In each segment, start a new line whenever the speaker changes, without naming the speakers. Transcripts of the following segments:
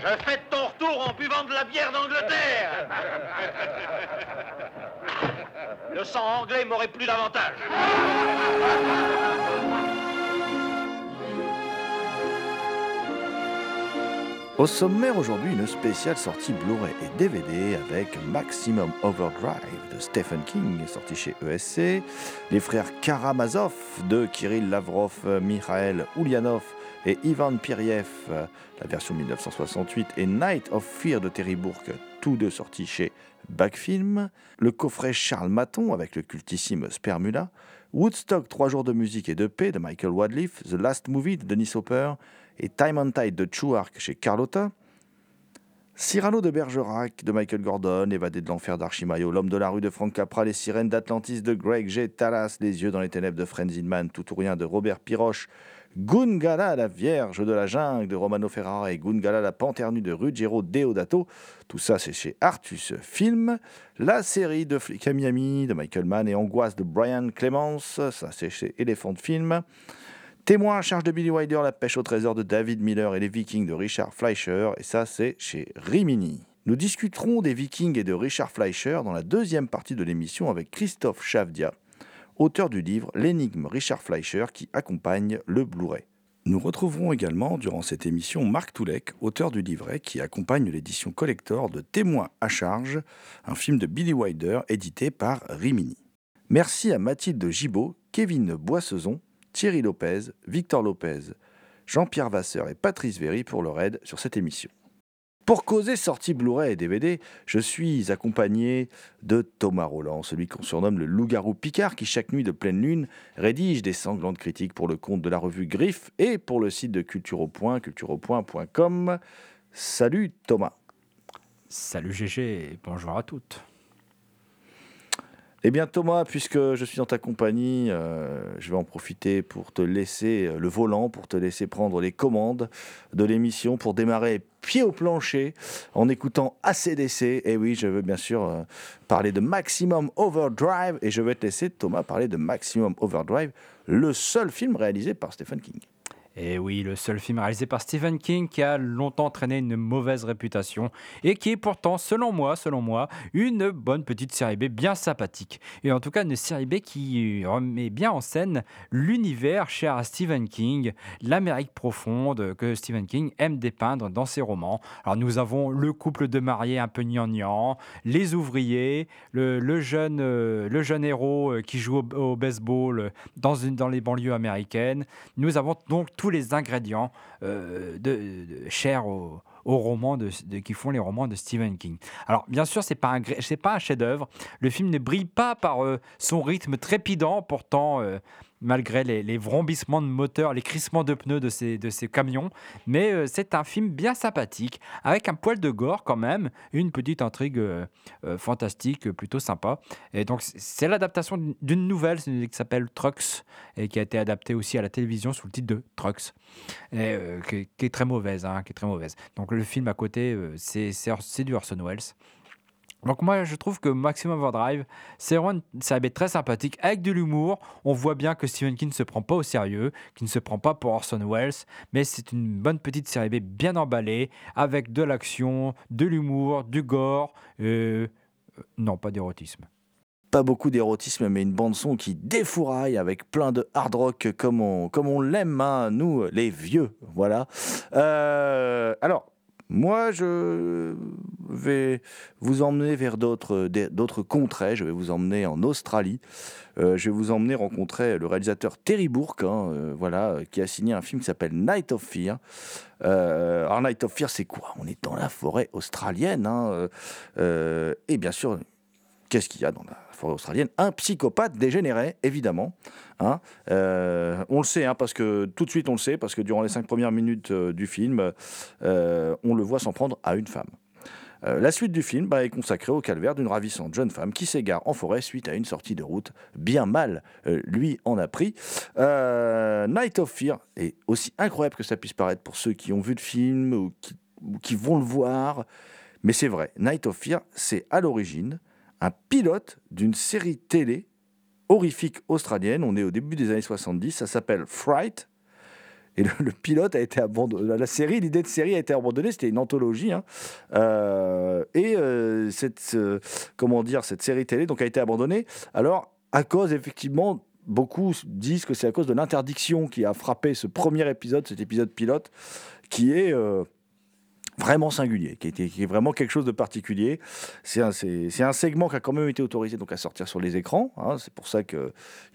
Je fais ton retour en buvant de la bière d'Angleterre. Le sang anglais m'aurait plu davantage.
Au sommaire aujourd'hui, une spéciale sortie Blu-ray et DVD avec Maximum Overdrive de Stephen King, sorti chez ESC, les frères Karamazov de Kirill Lavrov, Mikhail Ulyanov et Ivan Piriev, la version 1968, et Night of Fear de Terry Bourke, tous deux sortis chez Backfilm, le coffret Charles Maton avec le cultissime Spermula, Woodstock 3 jours de musique et de paix de Michael Wadliff, The Last Movie de Denis Hopper et Time on Tide de Chouark chez Carlotta, Cyrano de Bergerac de Michael Gordon, Évadé de l'enfer d'Archimayo, L'homme de la rue de Frank Capra, Les sirènes d'Atlantis de Greg G. Talas, Les yeux dans les ténèbres de Frenzinman, Tout ou de Robert Piroche, Gungala, la Vierge de la jungle de Romano Ferrara et Gungala, la panthère nue de Ruggiero Deodato. Tout ça, c'est chez Artus Film. La série de Flic de Michael Mann et Angoisse de Brian Clemens. Ça, c'est chez Elephant Film. Témoin à charge de Billy Wilder, La pêche au trésor de David Miller et Les Vikings de Richard Fleischer. Et ça, c'est chez Rimini. Nous discuterons des Vikings et de Richard Fleischer dans la deuxième partie de l'émission avec Christophe Chavdia auteur du livre L'énigme Richard Fleischer qui accompagne le Blu-ray. Nous retrouverons également durant cette émission Marc Toulek, auteur du livret qui accompagne l'édition collector de Témoins à charge, un film de Billy Wilder édité par Rimini. Merci à Mathilde Gibaud, Kevin Boissezon, Thierry Lopez, Victor Lopez, Jean-Pierre Vasseur et Patrice Véry pour leur aide sur cette émission. Pour causer sortie Blu-ray et DVD, je suis accompagné de Thomas Roland, celui qu'on surnomme le loup-garou Picard, qui chaque nuit de pleine lune rédige des sanglantes critiques pour le compte de la revue Griffe et pour le site de Culture au Point, cultureaupoint.com. Salut Thomas.
Salut GG bonjour à toutes.
Eh bien Thomas, puisque je suis dans ta compagnie, euh, je vais en profiter pour te laisser euh, le volant, pour te laisser prendre les commandes de l'émission, pour démarrer pied au plancher en écoutant ACDC. Et oui, je veux bien sûr euh, parler de Maximum Overdrive et je vais te laisser Thomas parler de Maximum Overdrive, le seul film réalisé par Stephen King.
Et oui, le seul film réalisé par Stephen King qui a longtemps traîné une mauvaise réputation et qui est pourtant, selon moi, selon moi, une bonne petite série B bien sympathique. Et en tout cas, une série B qui remet bien en scène l'univers cher à Stephen King, l'Amérique profonde que Stephen King aime dépeindre dans ses romans. Alors nous avons le couple de mariés un peu gnangnan, les ouvriers, le, jeune, euh, jeune héros euh, qui joue au, baseball dans, une, dans les banlieues américaines. Nous avons donc tous les ingrédients euh, de, chers aux, romans de, qui font les romans de Stephen King. Alors, bien sûr, c'est pas un, pas un chef-d'œuvre. Le film ne brille pas par euh, son rythme trépidant, pourtant euh, malgré les, vrombissements de moteur, les crissements de pneus de ces, de ces camions. Mais euh, c'est un film bien sympathique, avec un poil de gore quand même, une petite intrigue euh, euh, fantastique, plutôt sympa. Et donc c'est l'adaptation d'une nouvelle qui s'appelle Trucks, et qui a été adaptée aussi à la télévision sous le titre de Trucks, et, qui, est très mauvaise, hein, qui est très mauvaise. Donc le film à côté, c'est du Orson Welles. Donc moi je trouve que Maximum Overdrive, c'est vraiment une série très sympathique avec de l'humour. On voit bien que Stephen King ne se prend pas au sérieux, qu'il ne se prend pas pour Orson Welles, mais c'est une bonne petite série B bien emballée, avec de l'action, de l'humour, du gore. Euh, Non, pas d'érotisme.
Pas beaucoup d'érotisme, mais une bande-son qui défouraille avec plein de hard rock comme on, comme on l'aime, hein, nous, les vieux. Voilà. Euh, alors, moi, je vais vous emmener vers d'autres contrées. Je vais vous emmener en Australie. Euh, je vais vous emmener rencontrer le réalisateur Terry Bourke, hein, euh, voilà, qui a signé un film qui s'appelle Night of Fear. Euh, alors, Night of Fear, c'est quoi? On est dans la forêt australienne. Hein, et bien sûr, qu'est-ce qu'il y a dans la forêt australienne? Un psychopathe dégénéré, évidemment. Hein. on le sait, hein, parce que tout de suite on le sait, parce que durant les cinq premières minutes du film, on le voit s'en prendre à une femme. Euh, la suite du film bah, est consacrée au calvaire d'une ravissante jeune femme qui s'égare en forêt suite à une sortie de route bien mal. Euh, lui en a pris. Euh, Night of Fear est aussi incroyable que ça puisse paraître pour ceux qui ont vu le film ou qui, vont le voir. Mais c'est vrai, Night of Fear, c'est à l'origine un pilote d'une série télé horrifique australienne. On est au début des années 70. Ça s'appelle Fright. Et le, pilote a été abandonné. La série, l'idée de série a été abandonnée. C'était une anthologie. Hein. Euh, et euh, cette, comment dire, cette série télé donc, a été abandonnée. Alors, à cause, effectivement, beaucoup disent que c'est à cause de l'interdiction qui a frappé ce premier épisode, cet épisode pilote, qui est. Euh, vraiment singulier, qui, était, qui est vraiment quelque chose de particulier. C'est un, segment qui a quand même été autorisé donc à sortir sur les écrans. Hein. c'est pour ça qu'il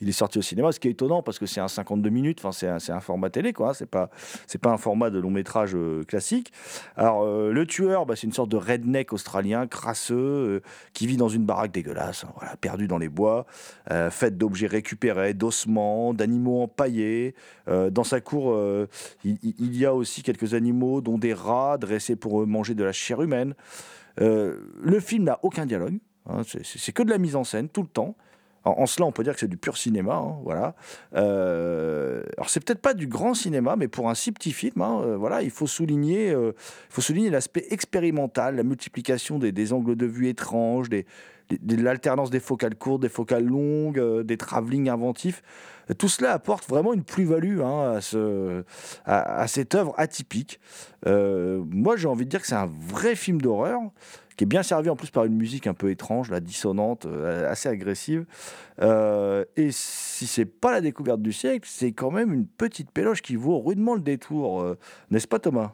est sorti au cinéma, ce qui est étonnant parce que c'est un 52 minutes, c'est, un, c'est un format télé, quoi. Hein. c'est, pas, c'est pas un format de long métrage euh, classique. Alors, euh, le tueur, bah, c'est une sorte de redneck australien, crasseux, euh, qui vit dans une baraque dégueulasse, hein, voilà, perdu dans les bois, faite d'objets récupérés, d'ossements, d'animaux empaillés. dans sa cour, il, il y a aussi quelques animaux, dont des rats dressés pour manger de la chair humaine. Euh, le film n'a aucun dialogue, hein, c'est que de la mise en scène tout le temps. En, cela, on peut dire que c'est du pur cinéma, hein, voilà. Euh, alors c'est peut-être pas du grand cinéma, mais pour un si petit film, hein, euh, voilà, il faut souligner, faut souligner l'aspect expérimental, la multiplication des, des, angles de vue étranges, des, l'alternance des focales courtes, des focales longues, euh, des travelling inventifs. Tout cela apporte vraiment une plus-value hein, à, ce, à, cette œuvre atypique. Euh, moi, j'ai envie de dire que c'est un vrai film d'horreur qui est bien servi en plus par une musique un peu étrange, la dissonante, euh, assez agressive. et si c'est pas la découverte du siècle, c'est quand même une petite péloche qui vaut rudement le détour, n'est-ce pas Thomas?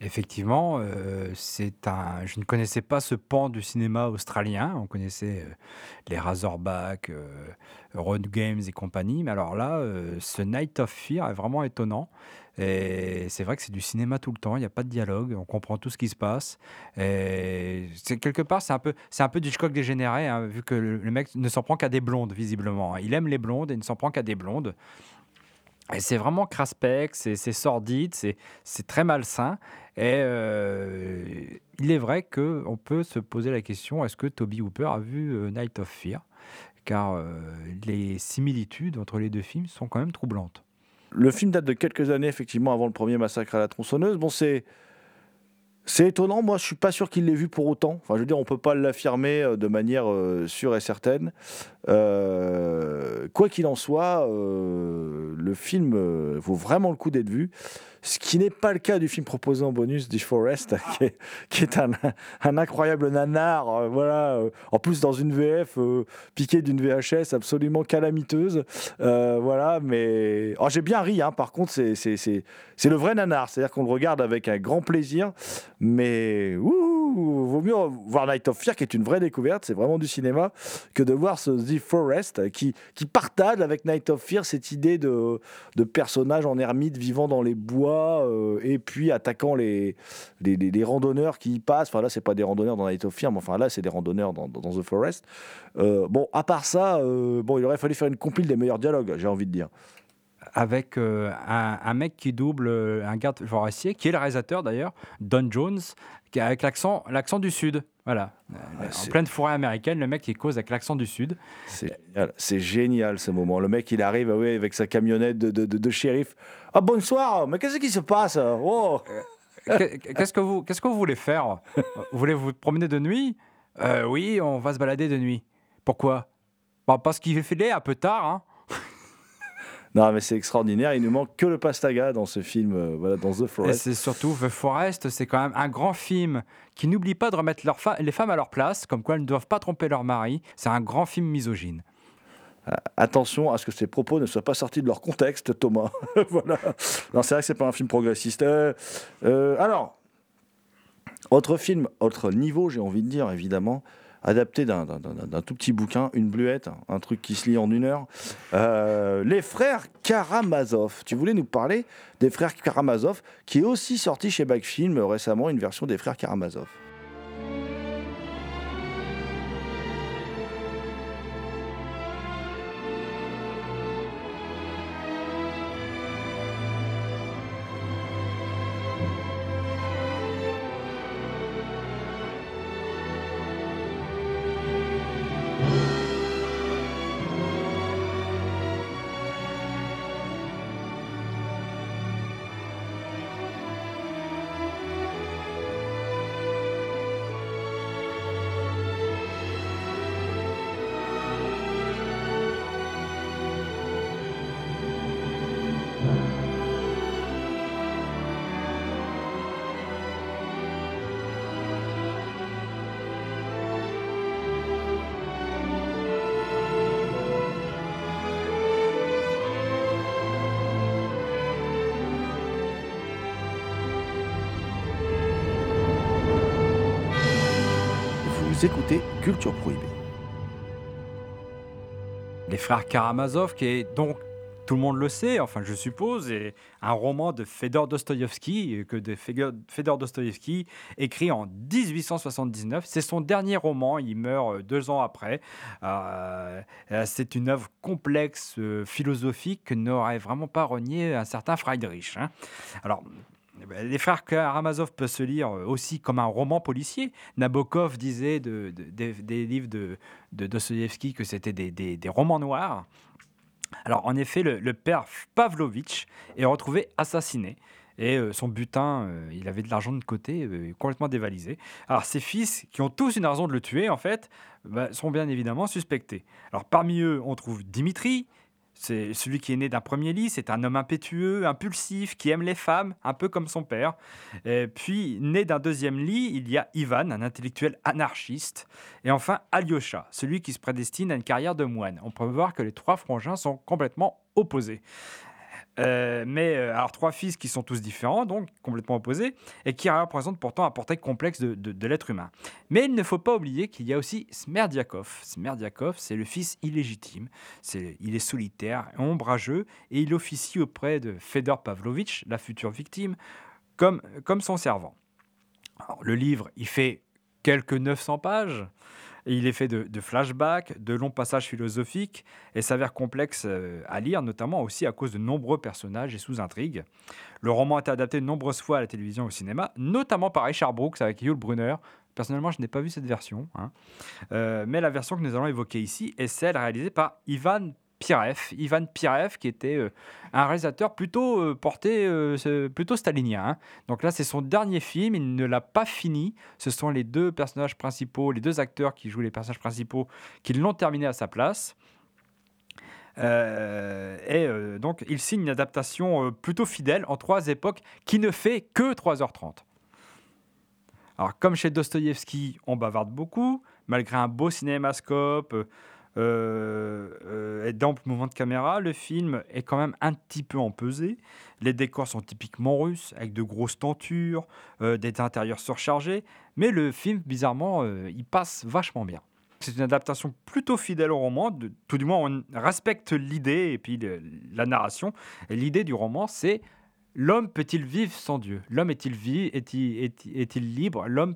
Effectivement, euh, c'est un je ne connaissais pas ce pan du cinéma australien. On connaissait, euh, les Razorback, euh, Road Games et compagnie, mais alors là, ce Night of Fear est vraiment étonnant et c'est vrai que c'est du cinéma tout le temps, il y a pas de dialogue, on comprend tout ce qui se passe et quelque part, c'est un peu c'est un peu du Hitchcock dégénéré, hein, vu que le le mec ne s'en prend qu'à des blondes visiblement, hein. Il aime les blondes et ne s'en prend qu'à des blondes. Et c'est vraiment craspec, c'est sordide, c'est très malsain. Et euh, il est vrai qu'on peut se poser la question est-ce que Toby Hooper a vu euh, Night of Fear? Car euh, les similitudes entre les deux films sont quand même troublantes.
Le film date de quelques années, effectivement, avant le premier massacre à la tronçonneuse. Bon, c'est c'est étonnant, moi je suis pas sûr qu'il l'ait vu pour autant. Enfin, je veux dire, on peut pas l'affirmer de manière sûre et certaine. Euh, quoi qu'il en soit, le film vaut vraiment le coup d'être vu. Ce qui n'est pas le cas du film proposé en bonus, The Forest, qui est, un, incroyable nanar, euh, voilà, euh, en plus dans une VF euh, piquée d'une VHS absolument calamiteuse, voilà, mais oh, j'ai bien ri, hein, par contre, c'est le vrai nanar, c'est-à-dire qu'on le regarde avec un grand plaisir, mais vaut mieux voir Night of Fear, qui est une vraie découverte, c'est vraiment du cinéma, que de voir ce Forest, qui, qui partage avec Night of Fear cette idée de, de personnage en ermite vivant dans les bois, euh, et puis attaquant les, randonneurs qui y passent. Enfin là, c'est pas des randonneurs dans Night of Fear, mais enfin là, c'est des randonneurs dans, The Forest. Euh, bon, à part ça, euh, bon, il aurait fallu faire une compile des meilleurs dialogues, j'ai envie de dire
avec un, mec qui double un garde forestier, qui est le réalisateur d'ailleurs, Don Jones, qui avec l'accent du Sud. Voilà. Ah, en pleine forêt américaine, le mec qui cause avec l'accent du Sud.
C'est génial. ce moment. Le mec, il arrive avec sa camionnette de, de, de, shérif. Ah bonsoir, mais qu'est-ce qui se passe? Oh.
Qu'est-ce que vous qu'est-ce que vous voulez faire? Vous voulez vous promener de nuit? Euh, Oui, on va se balader de nuit. Pourquoi? Bah, Parce qu'il fait un peu tard. Hein
Non, mais c'est extraordinaire. Il ne manque que le pastaga dans ce film, euh, voilà, dans The
Et
Forest.
c'est surtout The Forest, c'est quand même un grand film qui n'oublie pas de remettre leurs fa- les femmes à leur place, comme quoi elles ne doivent pas tromper leur mari. C'est un grand film misogyne.
Attention à ce que ces propos ne soient pas sortis de leur contexte, Thomas. voilà. Non, c'est vrai que c'est pas un film progressiste. Euh, euh, alors, autre film, autre niveau, j'ai envie de dire, évidemment, adapté d'un- tout petit bouquin, une bluette, un truc qui se lit en une heure. Euh, les frères Karamazov. Tu voulais nous parler des frères Karamazov, qui est aussi sorti chez Backfilm euh, récemment, une version des frères Karamazov. Écoutez Culture Prohibée.
Les frères Karamazov, qui est donc, tout le monde le sait, enfin je suppose, est un roman de Fedor Dostoïevski, que de Fedor Dostoïevski, écrit en 1879. C'est son dernier roman, il meurt euh, deux ans après. Euh, euh, c'est une œuvre complexe, philosophique, que n'aurait vraiment pas renié un certain Friedrich. hein. Alors, les frères Karamazov peuvent se lire euh, aussi comme un roman policier. Nabokov disait de- de- des, livres de, de que c'était des, romans noirs. Alors, en effet, le, père Pavlovitch est retrouvé assassiné. Et euh, son butin, euh, il avait de l'argent de côté, complètement dévalisé. Alors, ses fils, qui ont tous une raison de le tuer, en fait, bah, sont bien évidemment suspectés. Alors, parmi eux, on trouve Dimitri, c'est celui qui est né d'un premier lit, c'est un homme impétueux, impulsif, qui aime les femmes, un peu comme son père. Puis, né d'un deuxième lit, il y a Ivan, un intellectuel anarchiste. Et enfin, Alyosha, celui qui se prédestine à une carrière de moine. On peut voir que les trois frangins sont complètement opposés. Euh, mais euh, alors trois fils qui sont tous différents, donc complètement opposés, et qui représentent pourtant un portrait complexe de, l'être humain. Mais il ne faut pas oublier qu'il y a aussi Smerdiakov. Smerdiakov, c'est le fils illégitime. Il est solitaire, ombrageux, et il officie auprès de Fedor Pavlovitch, la future victime, comme, son servant. Le livre, il fait quelques 900 pages. Il est fait de, de flashbacks, de longs passages philosophiques, et s'avère complexe euh, à lire, notamment aussi à cause de nombreux personnages et sous-intrigues. Le roman a été adapté de nombreuses fois à la télévision et au cinéma, notamment par Richard Brooks avec Yul Brunner. Personnellement, je n'ai pas vu cette version, hein. Euh, mais la version que nous allons évoquer ici est celle réalisée par Ivan Pirev. Ivan Pirev, qui était euh, un réalisateur plutôt euh, porté, euh, plutôt stalinien. hein. Donc là, c'est son dernier film, il ne l'a pas fini. Ce sont les deux personnages principaux, les deux acteurs qui jouent les personnages principaux, qui l'ont terminé à sa place. Et donc, il signe une adaptation plutôt fidèle en trois époques qui ne fait que 3h30. Alors, comme chez Dostoïevski, on bavarde beaucoup, malgré un beau cinémascope euh, euh, d'amples mouvements de caméra, le film est quand même un petit peu empesé. Les décors sont typiquement russes, avec de grosses tentures, euh, des intérieurs surchargés, mais le film, bizarrement, euh, il passe vachement bien. C'est une adaptation plutôt fidèle au roman, tout du moins on respecte l'idée et puis la narration. Et l'idée du roman, c'est L'homme peut-il vivre sans Dieu? L'homme est-il vie Est-il est, est-il libre? L'homme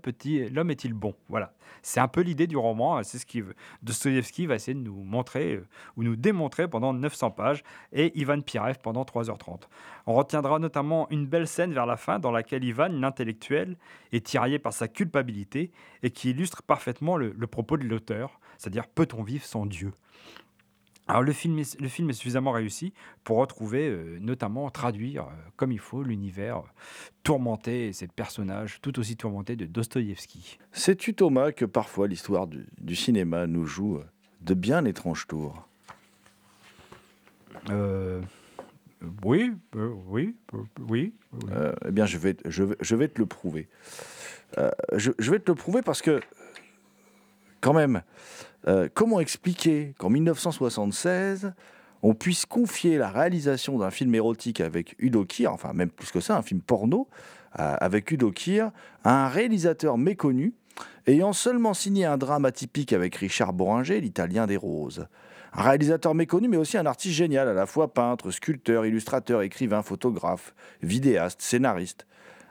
est-il bon? Voilà. C'est un peu l'idée du roman. C'est ce que Dostoïevski va essayer de nous montrer euh, ou nous démontrer pendant 900 pages et Ivan Pirev pendant 3h30. On retiendra notamment une belle scène vers la fin dans laquelle Ivan, l'intellectuel, est tiraillé par sa culpabilité et qui illustre parfaitement le propos de l'auteur, c'est-à-dire peut-on vivre sans Dieu? Alors le film, est, le film est suffisamment réussi pour retrouver, euh, notamment traduire euh, comme il faut l'univers euh, tourmenté et ces personnages tout aussi tourmentés de Dostoïevski.
Sais-tu, Thomas, que parfois l'histoire du, du cinéma nous joue de bien étranges tours?
Oui, oui, oui. oui.
Eh bien, je vais, je, vais, je vais te le prouver. Je, je vais te le prouver parce que, quand même, euh, comment expliquer qu'en 1976, on puisse confier la réalisation d'un film érotique avec Udo Kier, enfin même plus que ça, un film porno euh, avec Udo Kier, à un réalisateur méconnu, ayant seulement signé un drame atypique avec Richard Boringer, l'italien des roses. Un réalisateur méconnu, mais aussi un artiste génial, à la fois peintre, sculpteur, illustrateur, écrivain, photographe, vidéaste, scénariste.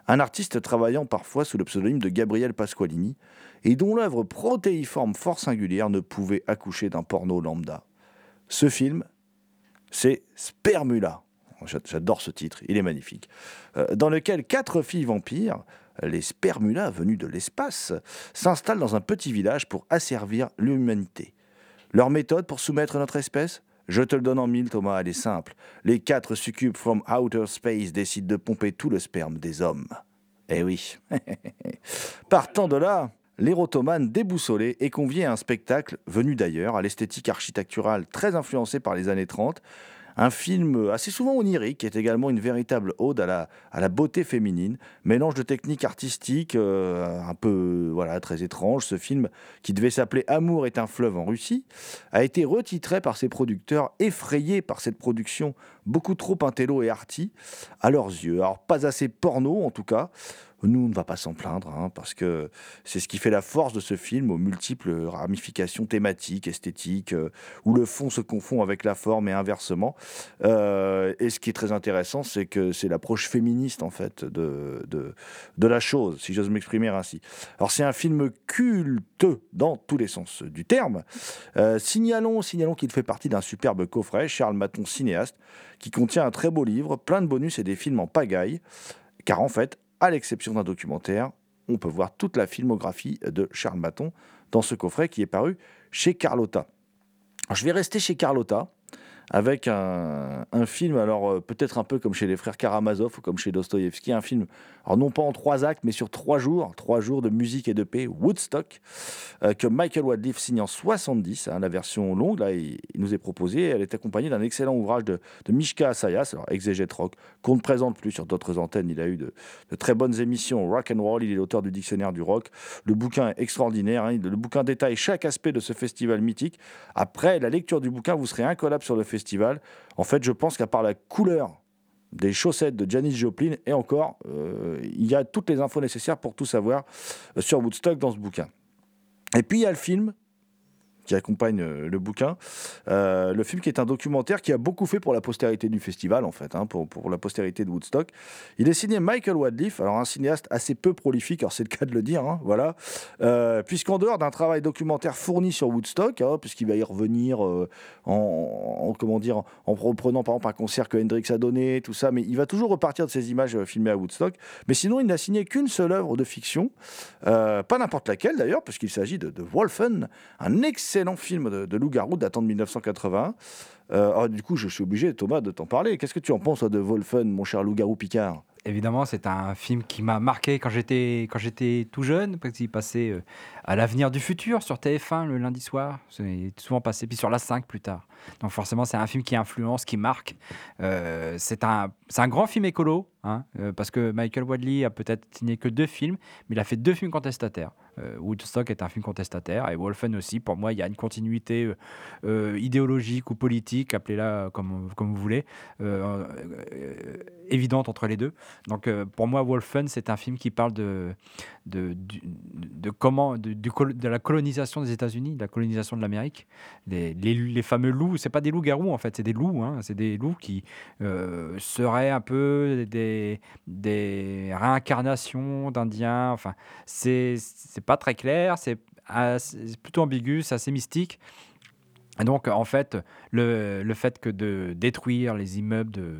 Un artiste travaillant parfois sous le pseudonyme de Gabriel Pasqualini, et dont l'œuvre protéiforme fort singulière ne pouvait accoucher d'un porno lambda. Ce film, c'est Spermula. J'a- J'adore ce titre, il est magnifique. Euh, dans lequel quatre filles vampires, les Spermula venus de l'espace, s'installent dans un petit village pour asservir l'humanité. Leur méthode pour soumettre notre espèce? Je te le donne en mille, Thomas, elle est simple. Les quatre succubes from outer space décident de pomper tout le sperme des hommes. Eh oui. Partant de là, l'érotomane déboussolé est convié à un spectacle venu d'ailleurs, à l'esthétique architecturale très influencée par les années 30. Un film assez souvent onirique, qui est également une véritable ode à la, à la beauté féminine, mélange de techniques artistiques euh, un peu voilà très étrange. Ce film, qui devait s'appeler Amour est un fleuve en Russie, a été retitré par ses producteurs, effrayés par cette production beaucoup trop intello et arty à leurs yeux. Alors pas assez porno en tout cas. Nous, on ne va pas s'en plaindre, hein, parce que c'est ce qui fait la force de ce film, aux multiples ramifications thématiques, esthétiques, euh, où le fond se confond avec la forme et inversement. Euh, et ce qui est très intéressant, c'est que c'est l'approche féministe, en fait, de, de, la chose, si j'ose m'exprimer ainsi. Alors, c'est un film culte dans tous les sens du terme. Euh, signalons, signalons qu'il fait partie d'un superbe coffret, Charles Maton, cinéaste, qui contient un très beau livre, plein de bonus et des films en pagaille, car en fait, à l'exception d'un documentaire, on peut voir toute la filmographie de Charles Maton dans ce coffret qui est paru chez Carlotta. Je vais rester chez Carlotta avec un, film, alors euh, peut-être un peu comme chez les frères Karamazov ou comme chez Dostoïevski, un film, alors non pas en trois actes, mais sur trois jours, trois jours de musique et de paix, Woodstock, euh, que Michael Wadleaf signe en 70, hein, la version longue, là, il, nous est proposé, elle est accompagnée d'un excellent ouvrage de, de Mishka Asayas, alors exégète rock, qu'on ne présente plus sur d'autres antennes, il a eu de, de très bonnes émissions rock and roll, il est l'auteur du dictionnaire du rock, le bouquin est extraordinaire, hein, le bouquin détaille chaque aspect de ce festival mythique, après la lecture du bouquin, vous serez incollable sur le festival, en fait, je pense qu'à part la couleur des chaussettes de Janis Joplin, et encore, euh, il y a toutes les infos nécessaires pour tout savoir euh, sur Woodstock dans ce bouquin. Et puis il y a le film qui accompagne euh, le bouquin. Euh, le film qui est un documentaire qui a beaucoup fait pour la postérité du festival, en fait, hein, pour, pour la postérité de Woodstock. Il est signé Michael Wadleaf, alors un cinéaste assez peu prolifique, alors c'est le cas de le dire, hein, voilà. Euh, puisqu'en dehors d'un travail documentaire fourni sur Woodstock, hein, puisqu'il va y revenir euh, en, en- comment dire, en reprenant par exemple un concert que Hendrix a donné, tout ça, mais il va toujours repartir de ces images filmées à Woodstock. Mais sinon, il n'a signé qu'une seule œuvre de fiction, pas n'importe laquelle d'ailleurs, puisqu'il s'agit de, de Wolfen, un excellent film de, loup-garou datant de 1980. Euh, alors, du coup, je suis obligé, Thomas, de t'en parler. Qu'est-ce que tu en penses de Wolfen, mon cher loup-garou Picard?
Évidemment, c'est un film qui m'a marqué quand j'étais quand j'étais tout jeune, parce qu'il passait euh, à l'avenir du futur sur TF1 le lundi soir. C'est souvent passé, puis sur la 5 plus tard. Donc forcément, c'est un film qui influence, qui marque. Euh, c'est un, c'est un grand film écolo, hein, euh, parce que Michael Wadley a peut-être signé que deux films, mais il a fait deux films contestataires. Woodstock est un film contestataire, et Wolfen aussi. Pour moi, il y a une continuité idéologique ou politique, appelez-la comme, comme vous voulez, évidente entre les deux. Donc euh, pour moi, Wolfen, c'est un film qui parle de, de, de comment, du de la colonisation des États-Unis, de la colonisation de l'Amérique. Les, les, les fameux loups, c'est pas des loups-garous en fait, c'est des loups. hein, c'est des loups qui euh, seraient un peu des, des réincarnations d'Indiens. Enfin, c'est pas très clair, c'est plutôt ambigu, c'est assez mystique. Donc, en fait, le, le fait que de détruire les immeubles, de,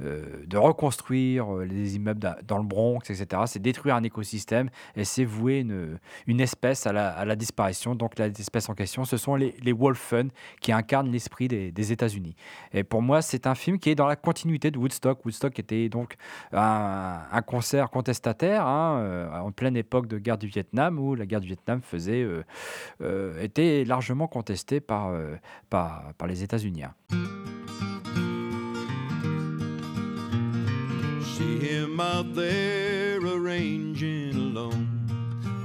euh, de reconstruire euh, les immeubles da- dans le Bronx, etc., c'est détruire un écosystème et c'est vouer une, espèce à la, disparition. Donc, l'espèce en question, ce sont les, les Wolfen qui incarnent l'esprit des, États-Unis. Et pour moi, c'est un film qui est dans la continuité de Woodstock. Woodstock était donc un, concert contestataire hein, euh, en pleine époque de guerre du Vietnam où la guerre du Vietnam faisait, était largement contestée par, par, les États-Unis.
See him out there arranging alone.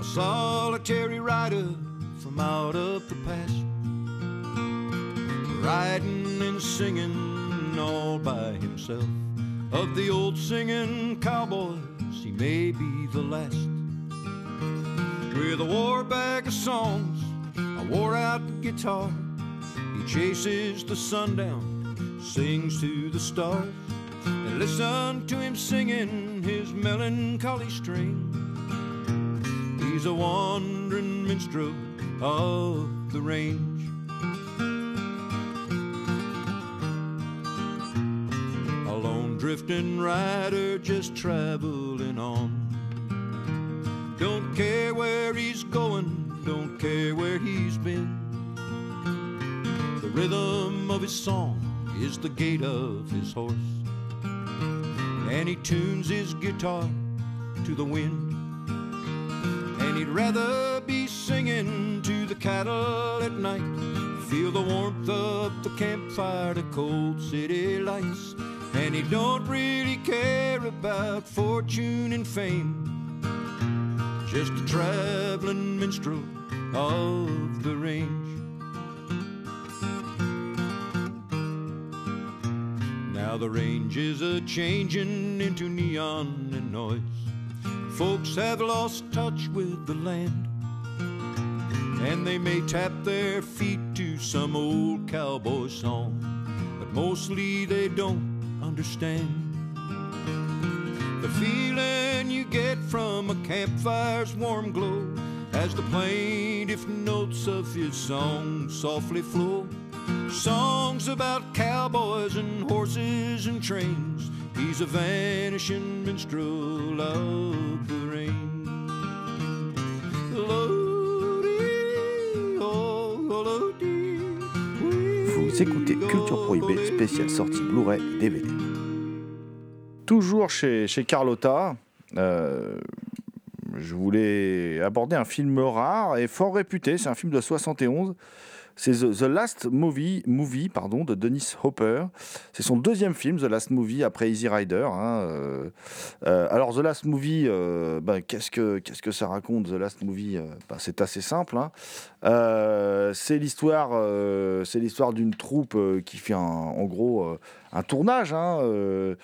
A solitary rider from out of the past. Riding and singing all by himself. Of the old singing cowboys, he may be the last. With a war bag of songs, a wore out guitar, he chases the sundown, sings to the stars, listen to him singing his melancholy strain. He's a wandering minstrel of the range. A lone drifting rider just traveling on. Don't care where he's going, don't care where he's been. The rhythm of his song is the gait of his horse, and he tunes his guitar to the wind. And he'd rather be singing to the cattle at night, feel the warmth of the campfire, the cold city lights. And he don't really care about fortune and fame just a traveling minstrel of the range. Now the range is a changing into neon and noise. Folks have lost touch with the land, and they may tap their feet to some old cowboy song, but mostly they don't understand. The feeling you get from a campfire's warm glow as the plaintive notes of his song softly flow. Songs about cowboys and horses and trains. He's a vanishing minstrel of the rain. Oh,
Vous écoutez Culture Prohibée, spéciale sortie Blu-ray DVD. Toujours chez, chez Carlotta, euh, je voulais aborder un film rare et fort réputé. C'est un film de 71. C'est The, Last Movie, movie pardon, de Dennis Hopper. C'est son deuxième film, The Last Movie, après Easy Rider. hein, euh. Euh, alors, The Last Movie, euh, ben, qu'est-ce, que, qu'est-ce que ça raconte, The Last Movie ben, C'est assez simple. hein. C'est, l'histoire, c'est l'histoire d'une troupe qui fait un- en gros un tournage, hein, euh,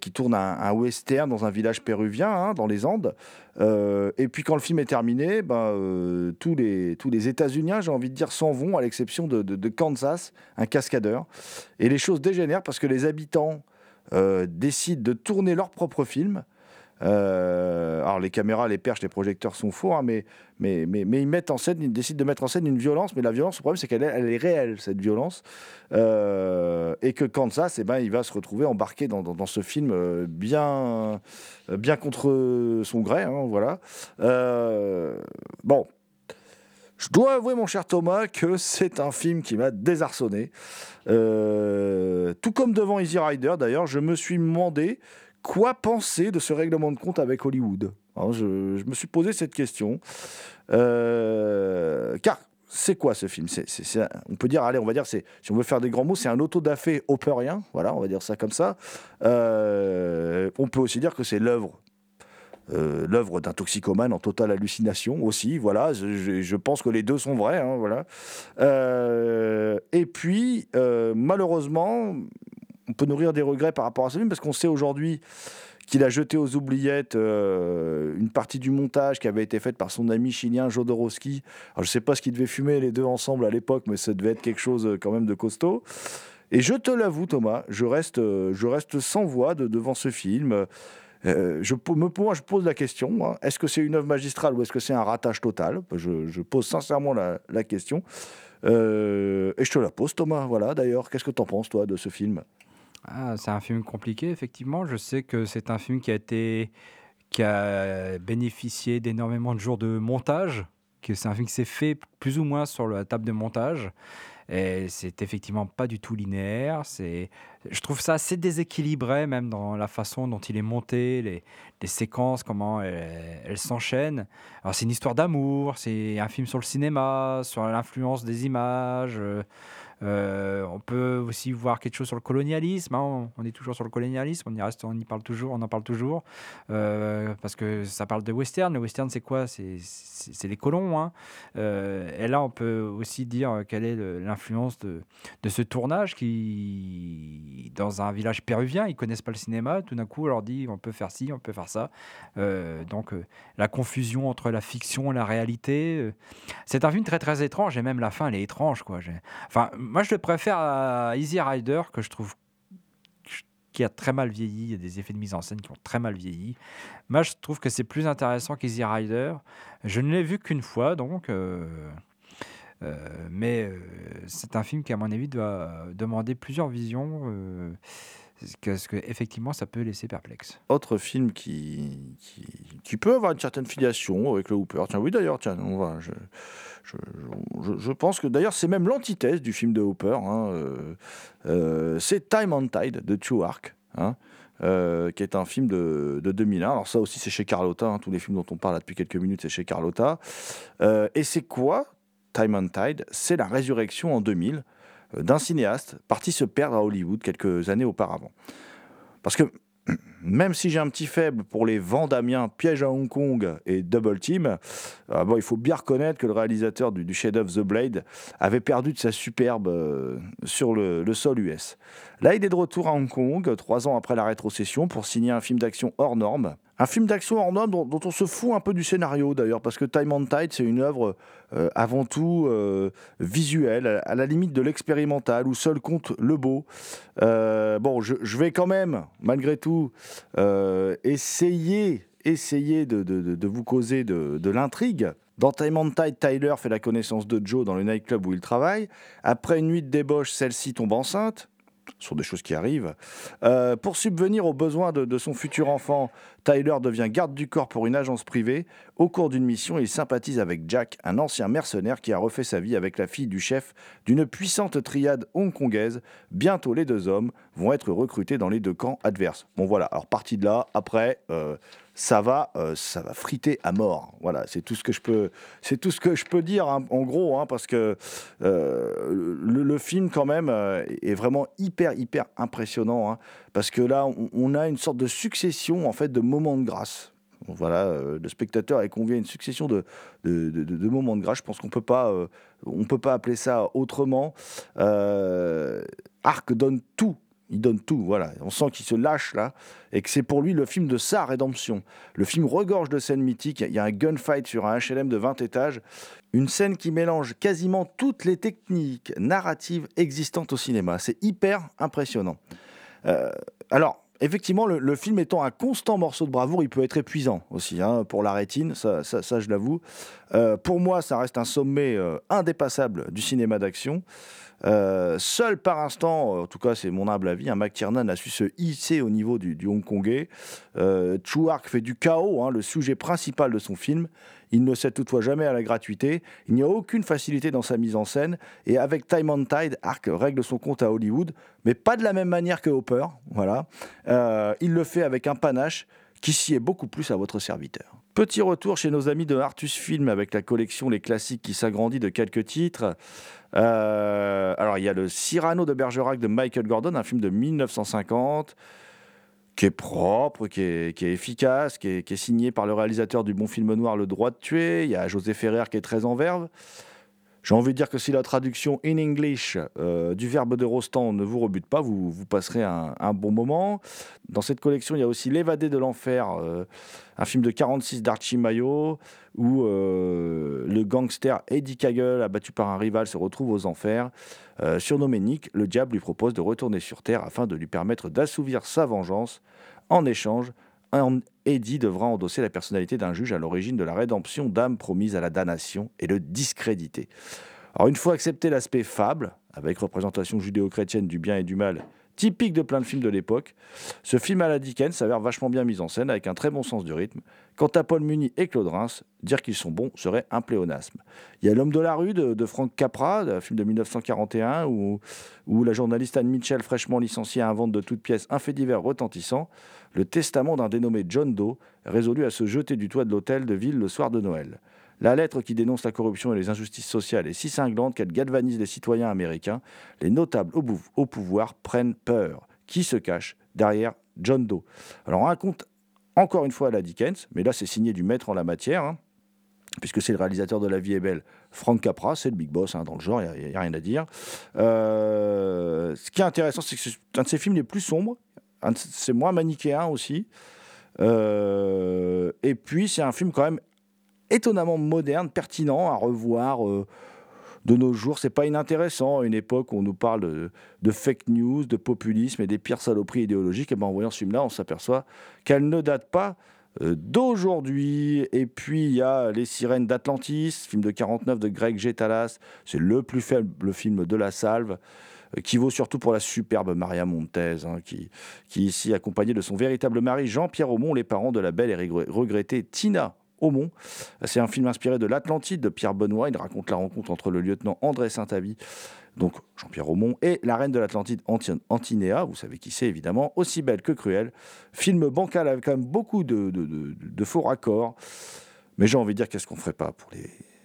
qui tourne un, western dans un village péruvien, hein, dans les Andes. Euh, et puis quand le film est terminé, ben, euh, tous les, États-Unis, j'ai envie de dire, s'en vont, à l'exception de, de- Kansas, un cascadeur. Et les choses dégénèrent parce que les habitants décident de tourner leur propre film. Euh, alors les caméras, les perches, les projecteurs sont faux, hein, mais, mais, mais, ils mettent en scène, ils décident de mettre en scène une violence, mais la violence, le problème c'est qu'elle est, elle est réelle, cette violence, Euh, et que Kansas, eh ben, il va se retrouver embarqué dans, ce film euh, bien, bien contre son gré, hein, voilà. Bon, je dois avouer, mon cher Thomas, que c'est un film qui m'a désarçonné. Tout comme devant Easy Rider, d'ailleurs, je me suis demandé quoi penser de ce règlement de compte avec Hollywood. Je, me suis posé cette question. Euh, car c'est quoi ce film? Un- On peut dire, allez, on va dire, si on veut faire des grands mots, c'est un autodafé hopperien. Voilà, on va dire ça comme ça. Euh, on peut aussi dire que c'est l'œuvre euh, l'œuvre d'un toxicomane en totale hallucination aussi. Voilà, je, pense que les deux sont vrais. hein, voilà. Et puis, malheureusement, on peut nourrir des regrets par rapport à ce film parce qu'on sait aujourd'hui qu'il a jeté aux oubliettes euh, une partie du montage qui avait été faite par son ami chilien Jodorowsky. Alors, je ne sais pas ce qu'ils devaient fumer les deux ensemble à l'époque, mais ça devait être quelque chose euh, quand même de costaud. Et je te l'avoue, Thomas, je reste, euh, je reste sans voix de- devant ce film. Je, moi, je pose la question est-ce que c'est une œuvre magistrale ou est-ce que c'est un ratage total? Je, pose sincèrement la, question. Et je te la pose, Thomas. Voilà, d'ailleurs, qu'est-ce que tu en penses, toi, de ce film?
Ah, c'est un film compliqué, effectivement. Je sais que c'est un film qui a été qui a bénéficié d'énormément de jours de montage, que c'est un film qui s'est fait plus ou moins sur la table de montage. Et c'est effectivement pas du tout linéaire. C'est je trouve ça assez déséquilibré, même dans la façon dont il est monté, les, séquences, comment elles, elles s'enchaînent. Alors, c'est une histoire d'amour, c'est un film sur le cinéma, sur l'influence des images. euh, euh, on peut aussi voir quelque chose sur le colonialisme. hein, On, est toujours sur le colonialisme. On y reste, on y parle toujours, on en parle toujours euh, parce que ça parle de western. Le western, c'est quoi? C'est les colons. hein. Euh, et là, on peut aussi dire quelle est l'influence de, de ce tournage qui, dans un village péruvien, ils connaissent pas le cinéma. Tout d'un coup, on leur dit on peut faire ci, on peut faire ça. Donc, la confusion entre la fiction et la réalité. c'est un film très très étrange et même la fin, elle est étrange. Quoi. Enfin, moi, je le préfère à Easy Rider que je trouve qui a très mal vieilli. Il y a des effets de mise en scène qui ont très mal vieilli. Moi, je trouve que c'est plus intéressant qu'Easy Rider. Je ne l'ai vu qu'une fois, donc. euh, euh, mais euh, c'est un film qui, à mon avis, doit demander plusieurs visions. parce que effectivement, ça peut laisser perplexe.
Autre film qui, qui, peut avoir une certaine filiation avec le Hooper. Tiens, oui, d'ailleurs, tiens, on va. Je, pense que d'ailleurs, c'est même l'antithèse du film de Hooper. hein, euh, euh, c'est Time on Tide de True Ark. hein, euh, qui est un film de, de 2001. Alors ça aussi, c'est chez Carlotta. hein, tous les films dont on parle depuis quelques minutes, c'est chez Carlotta. Et c'est quoi Time on Tide? C'est la résurrection en 2000 euh, d'un cinéaste parti se perdre à Hollywood quelques années auparavant. Parce que même si j'ai un petit faible pour les Vandamiens, Piège à Hong Kong et Double Team, euh, bon, il faut bien reconnaître que le réalisateur du, du chef-d'œuvre The Blade avait perdu de sa superbe euh, sur le, sol US. Là, il est de retour à Hong Kong, trois ans après la rétrocession, pour signer un film d'action hors norme. Un film d'action hors norme dont, on se fout un peu du scénario d'ailleurs, parce que Time on Tide, c'est une œuvre euh, avant tout euh, visuelle, à, la limite de l'expérimental, où seul compte le beau. Bon, je vais quand même, malgré tout, euh, essayer, essayer de, de- de- vous causer de, de l'intrigue. Dans Time Tide, Tyler fait la connaissance de Joe dans le nightclub où il travaille. Après une nuit de débauche, celle-ci tombe enceinte. Ce sont des choses qui arrivent. Euh, pour subvenir aux besoins de, son futur enfant, Tyler devient garde du corps pour une agence privée. Au cours d'une mission, il sympathise avec Jack, un ancien mercenaire qui a refait sa vie avec la fille du chef d'une puissante triade hongkongaise. Bientôt, les deux hommes vont être recrutés dans les deux camps adverses. Bon voilà, alors parti de là, après, euh, ça va, euh, ça va friter à mort. Voilà, c'est tout ce que je peux, c'est tout ce que je peux dire hein, en gros, hein, parce que euh, le, film quand même euh, est vraiment hyper hyper impressionnant, hein, parce que là, on, a une sorte de succession en fait de moments de grâce. Voilà, le spectateur est convié à une succession de, de, moments de grâce. Je pense qu'on peut pas, on peut pas appeler ça autrement. Arc donne tout. Il donne tout, voilà. On sent qu'il se lâche là, et que c'est pour lui le film de sa rédemption. Le film regorge de scènes mythiques. Il y a un gunfight sur un HLM de 20 étages. Une scène qui mélange quasiment toutes les techniques narratives existantes au cinéma. C'est hyper impressionnant. Euh, alors, effectivement, le, film étant un constant morceau de bravoure, il peut être épuisant aussi hein, pour la rétine, ça, ça- ça, je l'avoue. Euh, pour moi, ça reste un sommet euh, indépassable du cinéma d'action. Euh, seul par instant, euh, en tout cas c'est mon humble avis, un McTiernan a su se hisser au niveau du, du hongkongais. Euh, Chu Ark fait du chaos, hein, le sujet principal de son film. Il ne cède toutefois jamais à la gratuité. Il n'y a aucune facilité dans sa mise en scène. Et avec Time on Tide, Ark règle son compte à Hollywood, mais pas de la même manière que Hopper. Voilà. Euh, il le fait avec un panache qui sied beaucoup plus à votre serviteur. Petit retour chez nos amis de Artus Film avec la collection Les Classiques qui s'agrandit de quelques titres. Euh, alors, il y a le Cyrano de Bergerac de Michael Gordon, un film de 1950 qui est propre, qui est, qui est efficace, qui est, qui est signé par le réalisateur du bon film noir Le Droit de tuer. Il y a José Ferrer qui est très en verve. J'ai envie de dire que si la traduction in English euh, du verbe de Rostand ne vous rebute pas, vous, passerez un, bon moment. Dans cette collection, il y a aussi L'évadé de l'enfer, euh, un film de 46 d'Archie Mayo, où euh, le gangster Eddie Cagle, abattu par un rival, se retrouve aux enfers. Surnommé Nick, le diable lui propose de retourner sur Terre afin de lui permettre d'assouvir sa vengeance. En échange, Eddie devra endosser la personnalité d'un juge à l'origine de la rédemption d'âmes promises à la damnation et le discréditer. Alors une fois accepté l'aspect fable, avec représentation judéo-chrétienne du bien et du mal, typique de plein de films de l'époque. Ce film à la Dickens s'avère vachement bien mis en scène avec un très bon sens du rythme. Quant à Paul Muni et Claude Reims, dire qu'ils sont bons serait un pléonasme. Il y a L'homme de la rue de, Frank Capra, un film de 1941 où, où la journaliste Anne Mitchell, fraîchement licenciée, invente de toutes pièces un fait divers retentissant, le testament d'un dénommé John Doe, résolu à se jeter du toit de l'hôtel de ville le soir de Noël. La lettre qui dénonce la corruption et les injustices sociales est si cinglante qu'elle galvanise les citoyens américains. Les notables au, pouvoir prennent peur. Qui se cache derrière John Doe? Alors on raconte encore une fois à la Dickens, mais là c'est signé du maître en la matière, hein, puisque c'est le réalisateur de La vie est belle, Frank Capra, c'est le big boss hein, dans le genre, il n'y a, rien à dire. Euh, ce qui est intéressant, c'est que c'est un de ses films les plus sombres, c'est moins manichéen aussi. Euh, et puis c'est un film quand même étonnamment moderne, pertinent à revoir euh, de nos jours. C'est pas inintéressant à une époque où on nous parle de, fake news, de populisme et des pires saloperies idéologiques. Et ben en voyant ce film-là, on s'aperçoit qu'elle ne date pas euh, d'aujourd'hui. Et puis il y a Les Sirènes d'Atlantis, film de 49 de Greg G. C'est le plus faible film de la salve euh, qui vaut surtout pour la superbe Maria Montez, hein, qui, qui ici accompagnée de son véritable mari Jean-Pierre Aumont, les parents de la belle et regrettée Tina C'est un film inspiré de l'Atlantide de Pierre Benoît. Il raconte la rencontre entre le lieutenant André Saint-Avy, donc Jean-Pierre Aumont, et la reine de l'Atlantide Antinéa. Vous savez qui c'est évidemment, aussi belle que cruelle. Film bancal avec quand même beaucoup de, faux raccords. Mais j'ai envie de dire qu'est-ce qu'on ferait pas pour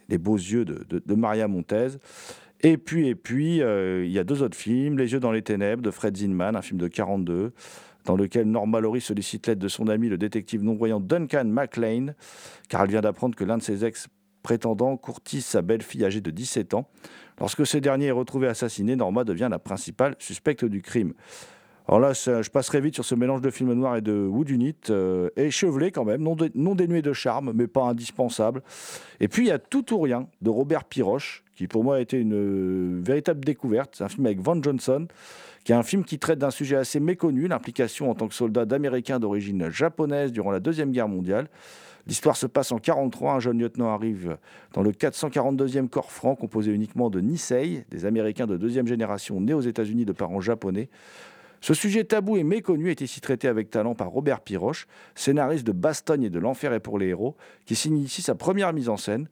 les, beaux yeux de, Maria Montez? Et puis, et puis, euh, il y a deux autres films, Les yeux dans les ténèbres de Fred Zinman, un film de 42 dans lequel Norma Laurie sollicite l'aide de son ami, le détective non-voyant Duncan McLean, car elle vient d'apprendre que l'un de ses ex-prétendants courtise sa belle-fille âgée de 17 ans. Lorsque ce dernier est retrouvé assassiné, Norma devient la principale suspecte du crime. Alors là, je passerai vite sur ce mélange de film noir et de Wood Unit, euh, échevelé quand même, non, non, dénué de charme, mais pas indispensable. Et puis il y a Tout ou Rien de Robert Piroche, qui pour moi a été une euh, véritable découverte. C'est un film avec Van Johnson, qui est un film qui traite d'un sujet assez méconnu, l'implication en tant que soldat d'Américains d'origine japonaise durant la Deuxième Guerre mondiale. L'histoire se passe en 1943. Un jeune lieutenant arrive dans le 442e corps franc, composé uniquement de Nisei, des Américains de deuxième génération nés aux États-Unis de parents japonais. Ce sujet tabou et méconnu est ici traité avec talent par Robert Piroche, scénariste de Bastogne et de L'Enfer est pour les héros, qui signe ici sa première mise en scène.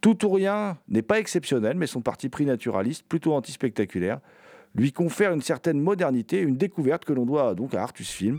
Tout ou rien n'est pas exceptionnel, mais son parti pris naturaliste, plutôt anti-spectaculaire, lui confère une certaine modernité, une découverte que l'on doit donc à Artus Film.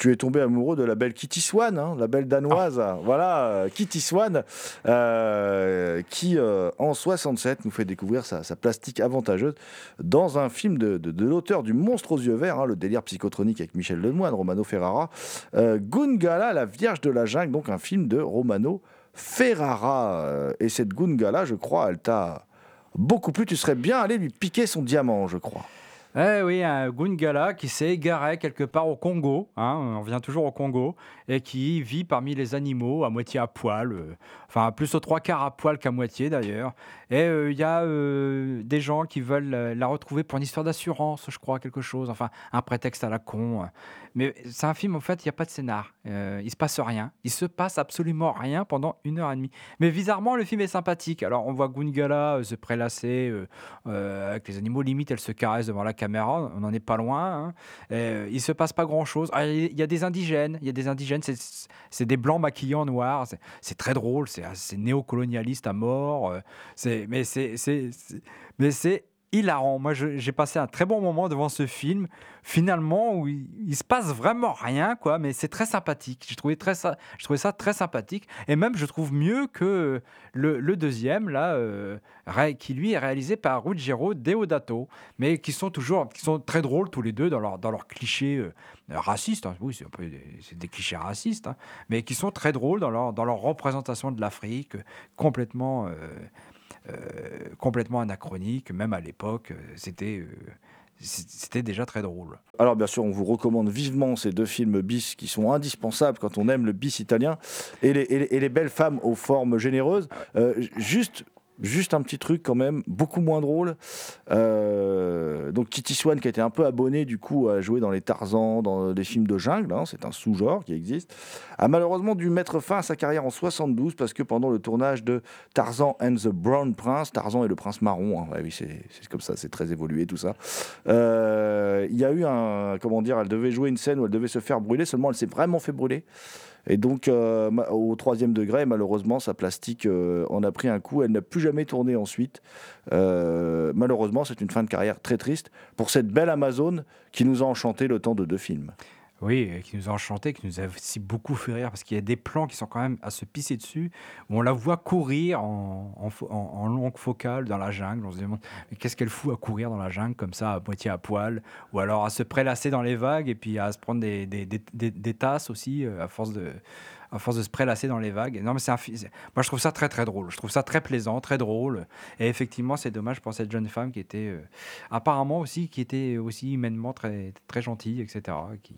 Tu es tombé amoureux de la belle Kitty Swan, hein, la belle danoise. Ah. Voilà, euh, Kitty Swan, euh, qui euh, en 67 nous fait découvrir sa, plastique avantageuse dans un film de, l'auteur du Monstre aux yeux verts, hein, le délire psychotronique avec Michel Lemoine, Romano Ferrara. Gungala, la Vierge de la jungle, donc un film de Romano Ferrara. Et cette Gungala, je crois, elle t'a beaucoup plu. Tu serais bien allé lui piquer son diamant, je crois.
Eh oui, un Gungala qui s'est égaré quelque part au Congo, hein, on vient toujours au Congo, et qui vit parmi les animaux à moitié à poil, euh, enfin plus aux trois quarts à poil qu'à moitié d'ailleurs. Et euh, il y a euh, des gens qui veulent la retrouver pour une histoire d'assurance, je crois, quelque chose, enfin un prétexte à la con. Mais c'est un film, en fait, il n'y a pas de scénar, il se passe rien, il se passe absolument rien pendant une heure et demie. Mais bizarrement, le film est sympathique. Alors on voit Gungala se prélasser avec les animaux, limite elle se caresse devant la caméra, on n'en est pas loin. hein. Euh, il se passe pas grand chose. il y a des indigènes, il y a des indigènes, c'est- des blancs maquillés en noir, c'est- très drôle, c'est néocolonialiste à mort. euh, c'est- c'est- mais c'est hilarant. Moi, je- j'ai passé un très bon moment devant ce film, finalement, où il, il se passe vraiment rien, quoi, mais c'est très sympathique. J'ai trouvé, très, j'ai trouvé ça très sympathique, et même, je trouve mieux que le, deuxième, là, euh, qui lui est réalisé par Ruggiero Deodato, mais qui sont toujours, qui sont très drôles tous les deux dans leur, dans leurs clichés euh, racistes. hein. Oui, c'est des, clichés racistes, hein, mais qui sont très drôles dans leur, dans leur représentation de l'Afrique, complètement, euh, complètement anachronique, même à l'époque, euh, c'était, euh, c'était déjà très drôle.
Alors bien sûr, on vous recommande vivement ces deux films bis qui sont indispensables quand on aime le bis italien et les, belles femmes aux formes généreuses. Euh, juste, juste un petit truc quand même, beaucoup moins drôle. Euh, donc Kitty Swan qui été un peu abonné du coup à jouer dans les Tarzans, dans les films de jungle, hein, c'est un sous-genre qui existe, a malheureusement dû mettre fin à sa carrière en 72 parce que pendant le tournage de Tarzan and the Brown Prince, Tarzan et le prince marron, hein, oui c'est c'est comme ça, c'est très évolué tout ça. Euh, il y a eu un, comment dire, elle devait jouer une scène où elle devait se faire brûler, seulement elle s'est vraiment fait brûler. Et donc, euh, au troisième degré, malheureusement, sa plastique euh, en a pris un coup. Elle n'a plus jamais tourné ensuite. Euh, malheureusement, c'est une fin de carrière très triste pour cette belle Amazone qui nous a enchanté le temps de deux films.
Oui, qui nous a enchanté, qui nous a aussi beaucoup fait rire, parce qu'il y a des plans qui sont quand même à se pisser dessus, où on la voit courir en, longue focale dans la jungle. On se demande, qu'est-ce qu'elle fout à courir dans la jungle comme ça, à moitié à poil, ou alors à se prélasser dans les vagues, et puis à se prendre des tasses aussi, euh, à force de à force de se prélasser dans les vagues. Non, mais c'est un Moi, je trouve ça très, très drôle. Je trouve ça très plaisant, très drôle. Et effectivement, c'est dommage pour cette jeune femme qui était euh, apparemment aussi, qui était aussi humainement très, très gentille, etc., qui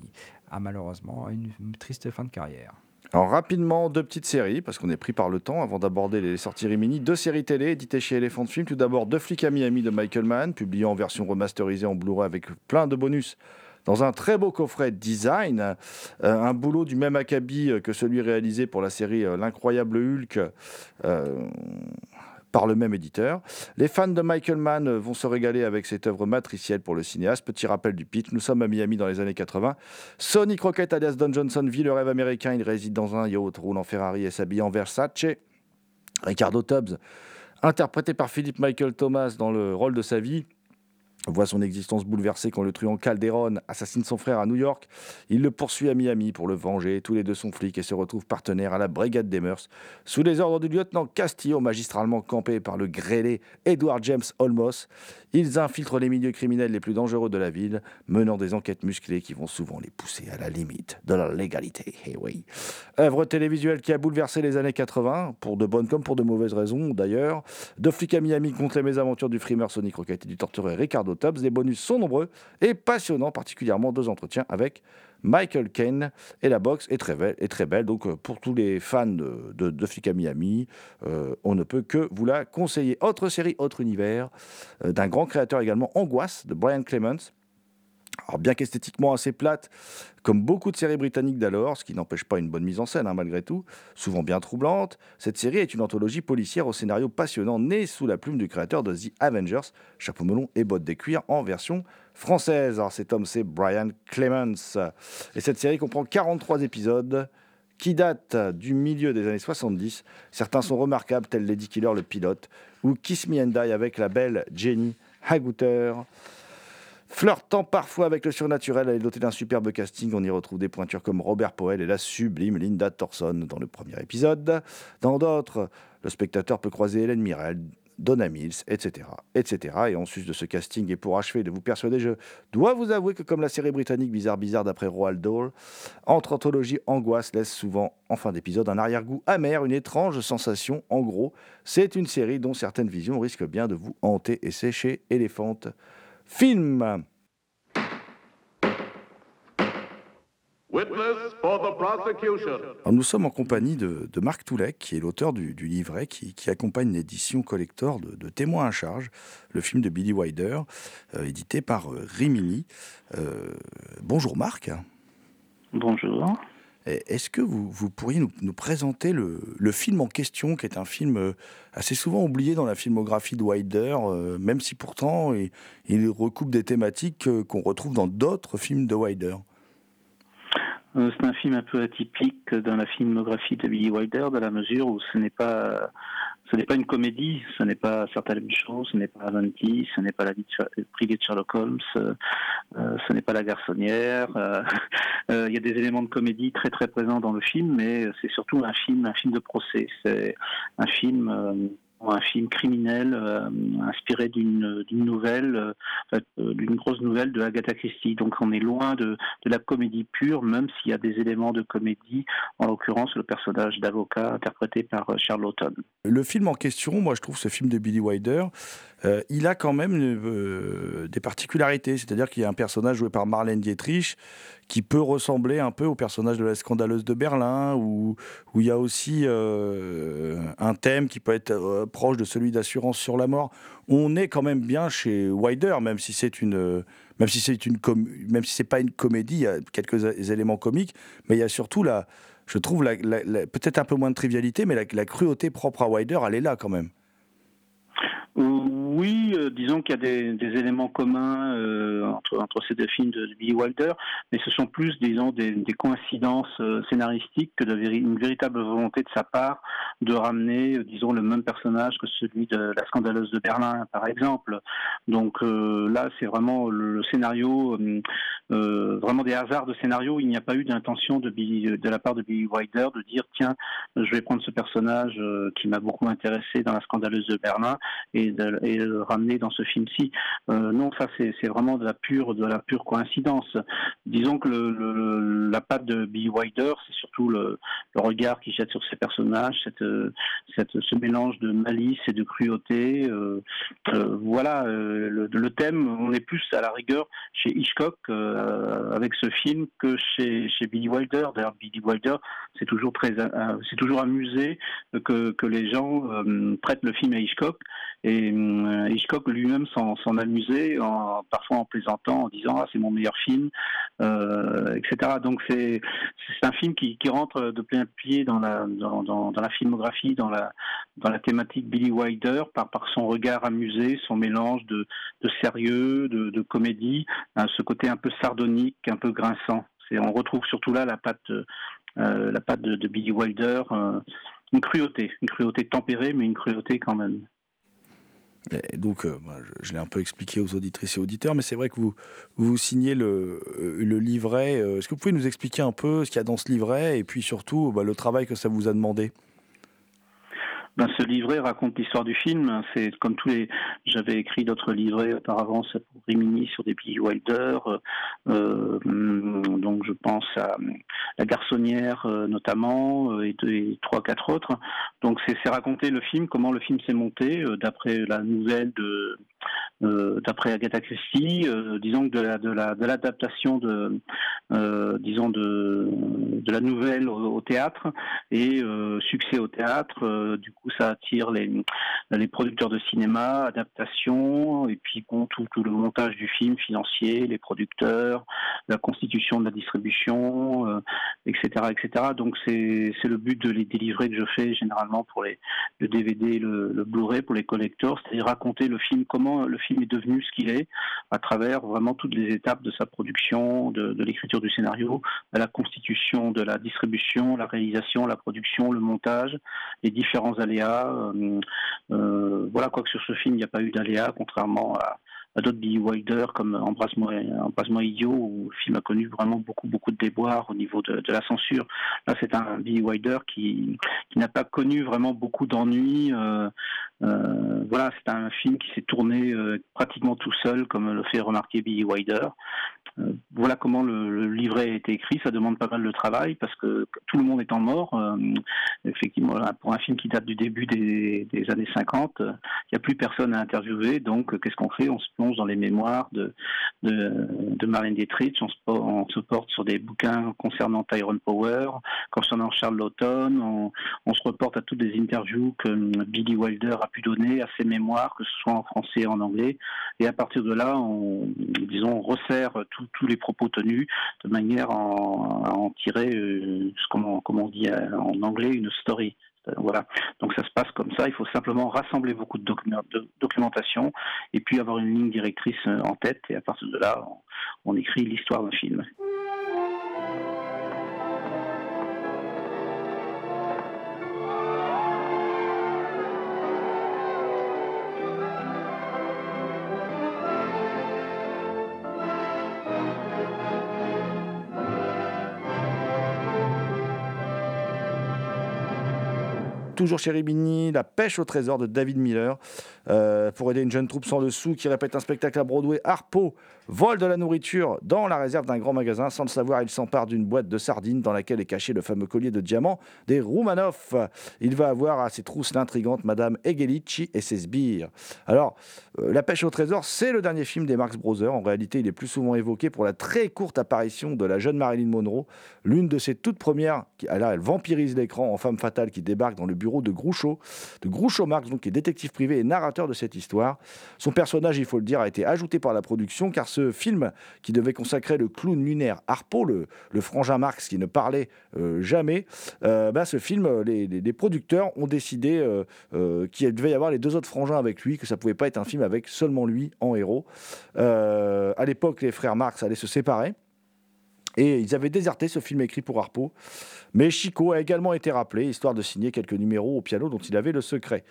a malheureusement une, une triste fin de carrière.
Alors rapidement, deux petites séries, parce qu'on est pris par le temps avant d'aborder les sorties Rimini. Deux séries télé éditées chez Elephant Film. Tout d'abord, Deux flics à Miami de Michael Mann, publié en version remasterisée en Blu-ray avec plein de bonus dans un très beau coffret design. Euh, un boulot du même acabit que celui réalisé pour la série euh, L'incroyable Hulk. euh, par le même éditeur. Les fans de Michael Mann vont se régaler avec cette œuvre matricielle pour le cinéaste. Petit rappel du pitch, nous sommes à Miami dans les années 80. Sonny Crockett alias Don Johnson vit le rêve américain. Il réside dans un yacht, roule en Ferrari et s'habille en Versace. Ricardo Tubbs, interprété par Philippe Michael Thomas dans le rôle de sa vie, voit son existence bouleversée quand le truand Calderon assassine son frère à New York. Il le poursuit à Miami pour le venger. Tous les deux sont flics et se retrouvent partenaires à la brigade des mœurs. Sous les ordres du lieutenant Castillo, magistralement campé par le grêlé Edward James Olmos, ils infiltrent les milieux criminels les plus dangereux de la ville, menant des enquêtes musclées qui vont souvent les pousser à la limite de la légalité. Eh oui. Œuvre télévisuelle qui a bouleversé les années 80, pour de bonnes comme pour de mauvaises raisons d'ailleurs. Deux flics à Miami contre les mésaventures du frimeur Sonic Rocket et du torturé Ricardo Tubbs. Les bonus sont nombreux et passionnants, particulièrement deux entretiens avec Michael Caine. Et la boxe est très belle. Donc euh, pour tous les fans de, de, Miami, euh, on ne peut que vous la conseiller. Autre série, autre univers, euh, d'un grand créateur également, Angoisse, de Brian Clements. Bien qu'esthétiquement assez plate, comme beaucoup de séries britanniques d'alors, ce qui n'empêche pas une bonne mise en scène hein, malgré tout, souvent bien troublante, cette série est une anthologie policière au scénario passionnant, née sous la plume du créateur de The Avengers, chapeau melon et bottes de cuir en version française. Alors cet homme, c'est Brian Clements. Et cette série comprend 43 épisodes qui datent du milieu des années 70. Certains sont remarquables, tels Lady Killer, le pilote, ou Kiss Me and Die avec la belle Jenny Haguter. Flirtant parfois avec le surnaturel, elle est dotée d'un superbe casting. On y retrouve des pointures comme Robert Powell et la sublime Linda Thorson dans le premier épisode. Dans d'autres, le spectateur peut croiser Hélène Mirel, Donna Mills, etc., etc. Et en sus de ce casting, et pour achever de vous persuader, je dois vous avouer que comme la série britannique Bizarre Bizarre d'après Roald Dahl, entre anthologie angoisse laisse souvent en fin d'épisode un arrière-goût amer, une étrange sensation. En gros, c'est une série dont certaines visions risquent bien de vous hanter et sécher. Éléphante film. Alors nous sommes en compagnie de, Marc Toulec, qui est l'auteur du, livret qui, accompagne l'édition collector de, de, Témoins à charge, le film de Billy Wilder, euh, édité par euh, Rimini. Euh, bonjour Marc.
Bonjour.
Et Est-ce que vous, vous pourriez nous, présenter le, film en question, qui est un film euh, assez souvent oublié dans la filmographie de Wilder, euh, même si pourtant il, il recoupe des thématiques euh, qu'on retrouve dans d'autres films de Wilder?
C'est un film un peu atypique dans la filmographie de Billy Wilder, dans la mesure où ce n'est pas, ce n'est pas une comédie, ce n'est pas certaines choses, ce n'est pas Avanti, ce n'est pas la vie Sher- privée de Sherlock Holmes, euh, euh, ce n'est pas la garçonnière. euh, euh, Il y a des éléments de comédie très très présents dans le film, mais c'est surtout un film, un film de procès. C'est un film. Un film criminel euh, inspiré d'une nouvelle, euh, d'une grosse nouvelle de Agatha Christie. Donc on est loin de, de la comédie pure, même s'il y a des éléments de comédie, en l'occurrence le personnage d'avocat interprété par Charlton.
Le film en question, moi je trouve ce film de Billy Wilder, euh, il a quand même euh, des particularités. C'est-à-dire qu'il y a un personnage joué par Marlène Dietrich qui peut ressembler un peu au personnage de la scandaleuse de Berlin, où, il y a aussi euh, un thème qui peut être proche de celui d'assurance sur la mort. On est quand même bien chez Wilder, même si c'est une, même si c'est une, com- même si c'est pas une comédie, il y a quelques éléments comiques, mais il y a surtout la, je trouve peut-être un peu moins de trivialité, mais la, la cruauté propre à Wilder, elle est là quand même.
Oui, euh, disons qu'il y a des, éléments communs euh, entre, ces deux films de, Billy Wilder, mais ce sont plus, disons, des, coïncidences euh, scénaristiques que de une véritable volonté de sa part de ramener, disons, le même personnage que celui de la scandaleuse de Berlin, par exemple. Donc là, c'est vraiment le, scénario, vraiment des hasards de scénario. Il n'y a pas eu d'intention de, la part de Billy Wilder de dire, tiens, je vais prendre ce personnage qui m'a beaucoup intéressé dans la scandaleuse de Berlin et de le ramener dans ce film-ci. Euh, non, ça c'est vraiment de la pure de la pure coïncidence. Disons que la patte de Billy Wilder, c'est surtout le, regard qu'il jette sur ses personnages, euh, cette, ce mélange de malice et de cruauté. euh, euh, voilà, euh, le, thème, on est plus à la rigueur chez Hitchcock euh, avec ce film que chez, chez Billy Wilder. D'ailleurs, Billy Wilder, c'est toujours très, euh, c'est toujours amusé que, que les gens euh, prêtent le film à Hitchcock. Et euh, Hitchcock lui-même s'en s'en amusait, parfois en plaisantant, en disant ah, c'est mon meilleur film, euh, etc. Donc c'est un film qui, rentre de plein pied dans la filmographie, dans la thématique Billy Wilder par son regard amusé, son mélange de, sérieux, de, comédie, hein, ce côté un peu sardonique, un peu grinçant. C'est on retrouve surtout là la patte euh, de, de Billy Wilder. euh, une cruauté, une cruauté tempérée, mais une cruauté quand même.
Donc, euh, je, l'ai un peu expliqué aux auditrices et auditeurs, mais c'est vrai que vous, vous signez le, euh, livret. Euh, Est-ce que vous pouvez nous expliquer un peu ce qu'il y a dans ce livret et puis surtout bah, le travail que ça vous a demandé?
Ben, ce livret raconte l'histoire du film. C'est comme tous les. J'avais écrit d'autres livrets auparavant c'est pour Rimini sur des Billy Wilder. Je pense à La Garçonnière euh, notamment euh, et, trois quatre autres. Donc c'est raconter le film, comment le film s'est monté euh, d'après la nouvelle de euh, d'après Agatha Christie, euh, disons de de la de l'adaptation de euh, disons de de la nouvelle au, théâtre et euh, succès au théâtre. euh, du coup, ça attire les les producteurs de cinéma, adaptation et puis bon, tout tout le montage du film financier, les producteurs, la constitution de la distribution, euh, etc., etc. Donc c'est le but de les délivrer que je fais généralement pour les le DVD, le, le Blu-ray pour les collectors, c'est-à-dire raconter le film, comment le film est devenu ce qu'il est, à travers vraiment toutes les étapes de sa production, de, l'écriture du scénario, à la constitution de la distribution, la réalisation, la production, le montage, les différents aléas. euh, euh, voilà, quoi que sur ce film, il n'y a pas eu d'aléas, contrairement à d'autres Billy Wilder comme Embrasse-moi idiot, où le film a connu vraiment beaucoup, beaucoup de déboires au niveau de, la censure. Là, c'est un Billy Wilder qui, qui n'a pas connu vraiment beaucoup d'ennuis. euh, euh, voilà, c'est un film qui s'est tourné euh, pratiquement tout seul, comme le fait remarquer Billy Wilder. Voilà comment le, livret a été écrit. Ça demande pas mal de travail parce que tout le monde étant mort, effectivement, pour un film qui date du début des, années 50, euh, il n'y a plus personne à interviewer. Donc, qu'est-ce qu'on fait? On se dans les mémoires de, de, Dietrich. On se, porte sur des bouquins concernant Tyrone Power, concernant Charles Lawton. On, on, se reporte à toutes les interviews que Billy Wilder a pu donner, à ses mémoires, que ce soit en français et en anglais. Et à partir de là, on, disons, on resserre tous les propos tenus de manière à en, tirer, euh, comment, on dit en anglais, une story. Voilà. Donc ça se passe comme ça. Il faut simplement rassembler beaucoup de, documentation et puis avoir une ligne directrice euh, en tête. Et à partir de là, on écrit l'histoire d'un film.
Toujours chez Ribini, La pêche au trésor de David Miller. Euh, pour aider une jeune troupe sans le sou qui répète un spectacle à Broadway, Harpo vole de la nourriture dans la réserve d'un grand magasin. Sans le savoir, il s'empare d'une boîte de sardines dans laquelle est caché le fameux collier de diamants des Roumanoff. Il va avoir à ses trousses l'intrigante Madame Egelici et ses sbires. Alors, euh, La pêche au trésor, c'est le dernier film des Marx Brothers. En réalité, il est plus souvent évoqué pour la très courte apparition de la jeune Marilyn Monroe, l'une de ses toutes premières. Qui, là, elle vampirise l'écran en femme fatale qui débarque dans le bureau de Groucho, de Groucho Marx, donc qui est détective privé et narrateur de cette histoire. Son personnage, il faut le dire, a été ajouté par la production car ce film qui devait consacrer le clown lunaire Harpo, le, frangin Marx qui ne parlait euh, jamais, euh, ben, ce film, les, les, producteurs ont décidé euh, euh qu'il devait y avoir les deux autres frangins avec lui, que ça pouvait pas être un film avec seulement lui en héros. Euh, à l'époque, les frères Marx allaient se séparer. Et ils avaient déserté ce film écrit pour Harpo. Mais Chico a également été rappelé, histoire de signer quelques numéros au piano dont il avait le secret.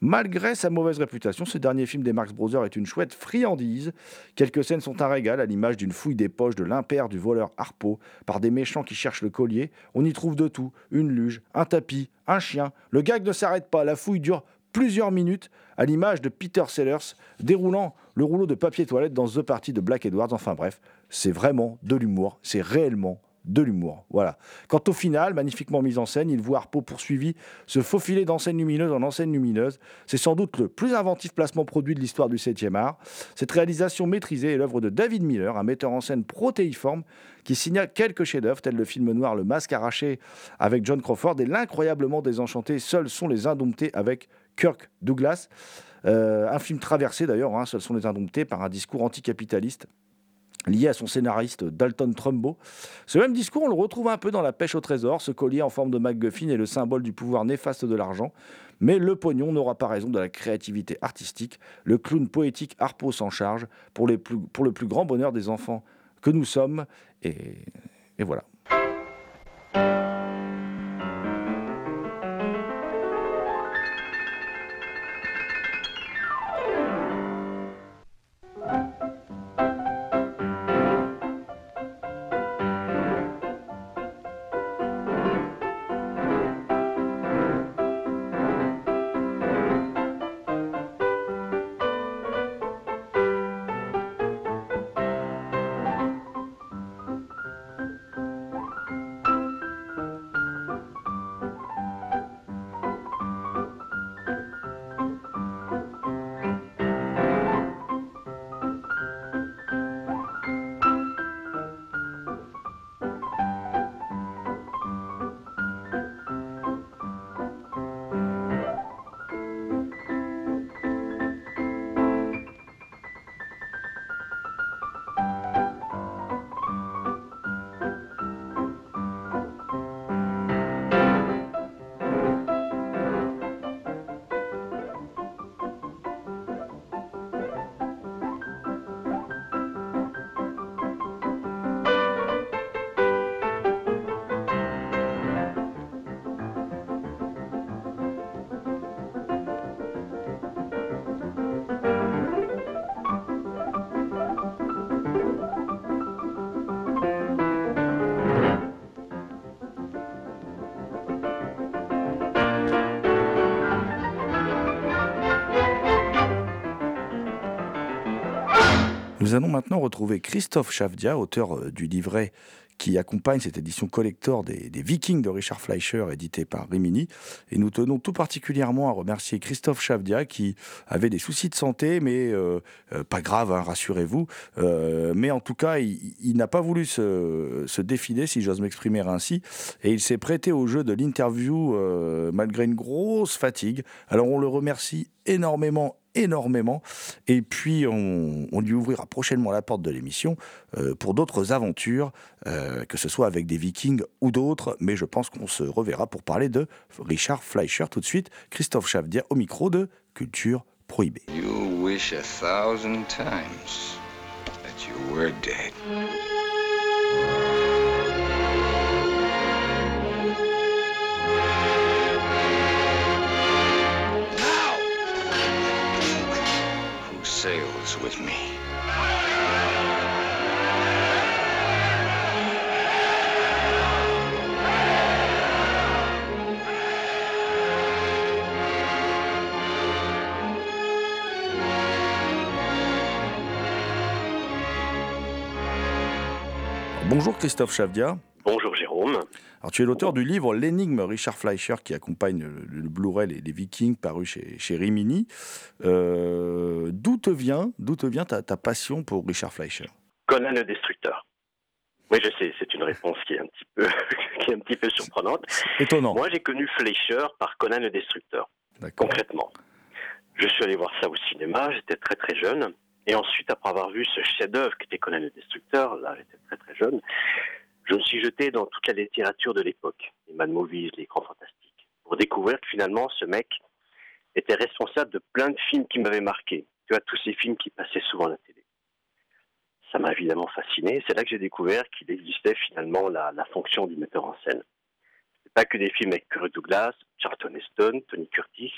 Malgré sa mauvaise réputation, ce dernier film des Marx Brothers est une chouette friandise. Quelques scènes sont un régal, à l'image d'une fouille des poches de l'impair du voleur Harpo par des méchants qui cherchent le collier. On y trouve de tout une luge, un tapis, un chien. Le gag ne s'arrête pas, la fouille dure plusieurs minutes, à l'image de Peter Sellers déroulant le rouleau de papier toilette dans The Party de Black Edwards. Enfin bref, c'est vraiment de l'humour, c'est réellement de l'humour. Voilà. Quant au final, magnifiquement mis en scène, il voit Harpo poursuivi se faufiler d'enseigne lumineuse en enseigne lumineuse. C'est sans doute le plus inventif placement produit de l'histoire du 7e art. Cette réalisation maîtrisée est l'œuvre de David Miller, un metteur en scène protéiforme qui signa quelques chefs-d'œuvre tels le film noir Le Masque arraché avec John Crawford et l'incroyablement désenchanté Seuls sont les indomptés avec Kirk Douglas. Euh, un film traversé d'ailleurs, hein, Seuls sont les indomptés, par un discours anticapitaliste lié à son scénariste Dalton Trumbo. Ce même discours, on le retrouve un peu dans La pêche au trésor. Ce collier en forme de MacGuffin est le symbole du pouvoir néfaste de l'argent. Mais le pognon n'aura pas raison de la créativité artistique. Le clown poétique Harpo s'en charge pour, le plus grand bonheur des enfants que nous sommes. Et voilà. Nous allons maintenant retrouver Christophe Chavdia, auteur du livret qui accompagne cette édition collector des, Vikings de Richard Fleischer, édité par Rimini. Et nous tenons tout particulièrement à remercier Christophe Chavdia, qui avait des soucis de santé, mais euh, euh, pas grave, hein, rassurez-vous. Euh, mais en tout cas, il, n'a pas voulu se, défiler, si j'ose m'exprimer ainsi, et il s'est prêté au jeu de l'interview euh, malgré une grosse fatigue. Alors on le remercie énormément énormément. Et puis, on, lui ouvrira prochainement la porte de l'émission euh, pour d'autres aventures, euh, que ce soit avec des Vikings ou d'autres. Mais je pense qu'on se reverra pour parler de Richard Fleischer tout de suite. Christophe Chavdia au micro de Culture Prohibée.
You wish a thousand times that you were dead. Sails with me?
Bonjour Christophe Chavdia. Alors, tu es l'auteur du livre L'énigme Richard Fleischer qui accompagne le, le Blu-ray Les, les Vikings paru chez, chez Rimini. Euh, d'où te vient, d'où te vient ta, ta passion pour Richard Fleischer?
Conan le Destructeur. Oui, je sais, c'est une réponse qui est un petit peu, qui est un petit peu surprenante.
Étonnant.
Moi, j'ai connu Fleischer par Conan le Destructeur,
D'accord.
concrètement. Je suis allé voir ça au cinéma, j'étais très très jeune. Et ensuite, après avoir vu ce chef-d'œuvre qui était Conan le Destructeur, là, j'étais très très jeune, je me suis jeté dans toute la littérature de l'époque, les Mad Movies, les grands fantastiques, pour découvrir que finalement, ce mec était responsable de plein de films qui m'avaient marqué. Tu vois, tous ces films qui passaient souvent à la télé. Ça m'a évidemment fasciné. C'est là que j'ai découvert qu'il existait finalement la, fonction du metteur en scène. C'est pas que des films avec Kirk Douglas, Charlton Heston, Tony Curtis,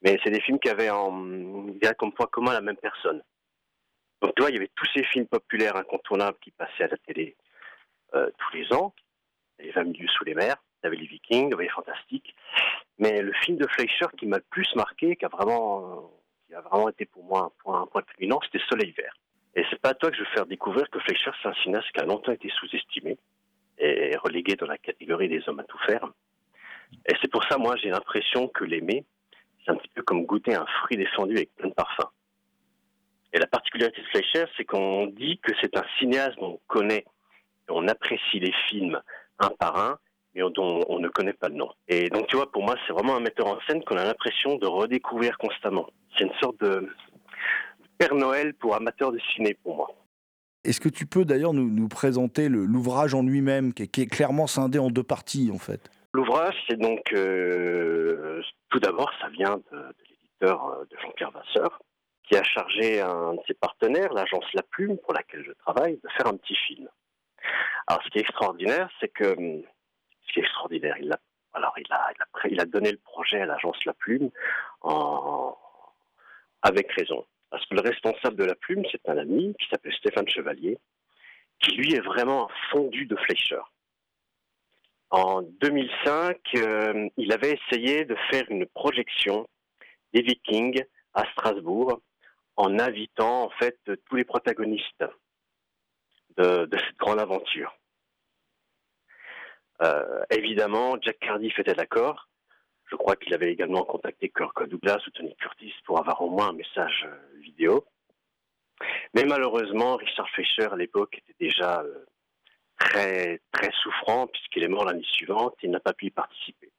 mais c'est des films qui avaient en, comme point commun la même personne. Donc tu vois, il y avait tous ces films populaires incontournables qui passaient à la télé euh, tous les ans. Les 20 milieux sous les mers, il y avait les Vikings, il y avait les Fantastiques. Mais le film de Fleischer qui m'a le plus marqué, qui a vraiment, euh, qui a vraiment été pour moi un point, un point culminant, c'était Soleil Vert. Et c'est pas à toi que je veux faire découvrir que Fleischer, c'est un cinéaste qui a longtemps été sous-estimé et relégué dans la catégorie des hommes à tout faire. Et c'est pour ça, moi, j'ai l'impression que l'aimer, c'est un petit peu comme goûter un fruit défendu avec plein de parfums. Et la particularité de Fleischer, c'est qu'on dit que c'est un cinéaste dont on connaît, on apprécie les films un par un, mais dont on ne connaît pas le nom. Et donc, tu vois, pour moi, c'est vraiment un metteur en scène qu'on a l'impression de redécouvrir constamment. C'est une sorte de Père Noël pour amateurs de ciné, pour moi.
Est-ce que tu peux d'ailleurs nous, nous présenter l'ouvrage en lui-même, qui, est- qui est clairement scindé en deux parties, en fait?
L'ouvrage, c'est donc, euh, tout d'abord, ça vient de, de l'éditeur euh, de Jean-Pierre Vasseur, qui a chargé un de ses partenaires, l'agence La Plume, pour laquelle je travaille, de faire un petit film. Alors, ce qui est extraordinaire, c'est que, hum, ce qui est extraordinaire, il a, alors il a, il a, donné le projet à l'agence La Plume en, avec raison. Parce que le responsable de La Plume, c'est un ami qui s'appelle Stéphane Chevalier, qui lui est vraiment un fondu de Fleischer. En 2005, euh, il avait essayé de faire une projection des Vikings à Strasbourg en invitant en fait tous les protagonistes de, de cette grande aventure. Euh, évidemment, Jack Cardiff était d'accord. Je crois qu'il avait également contacté Kirk Douglas ou Tony Curtis pour avoir au moins un message euh, vidéo. Mais malheureusement, Richard Fleischer à l'époque était déjà euh, très très souffrant puisqu'il est mort l'année suivante et il n'a pas pu y participer.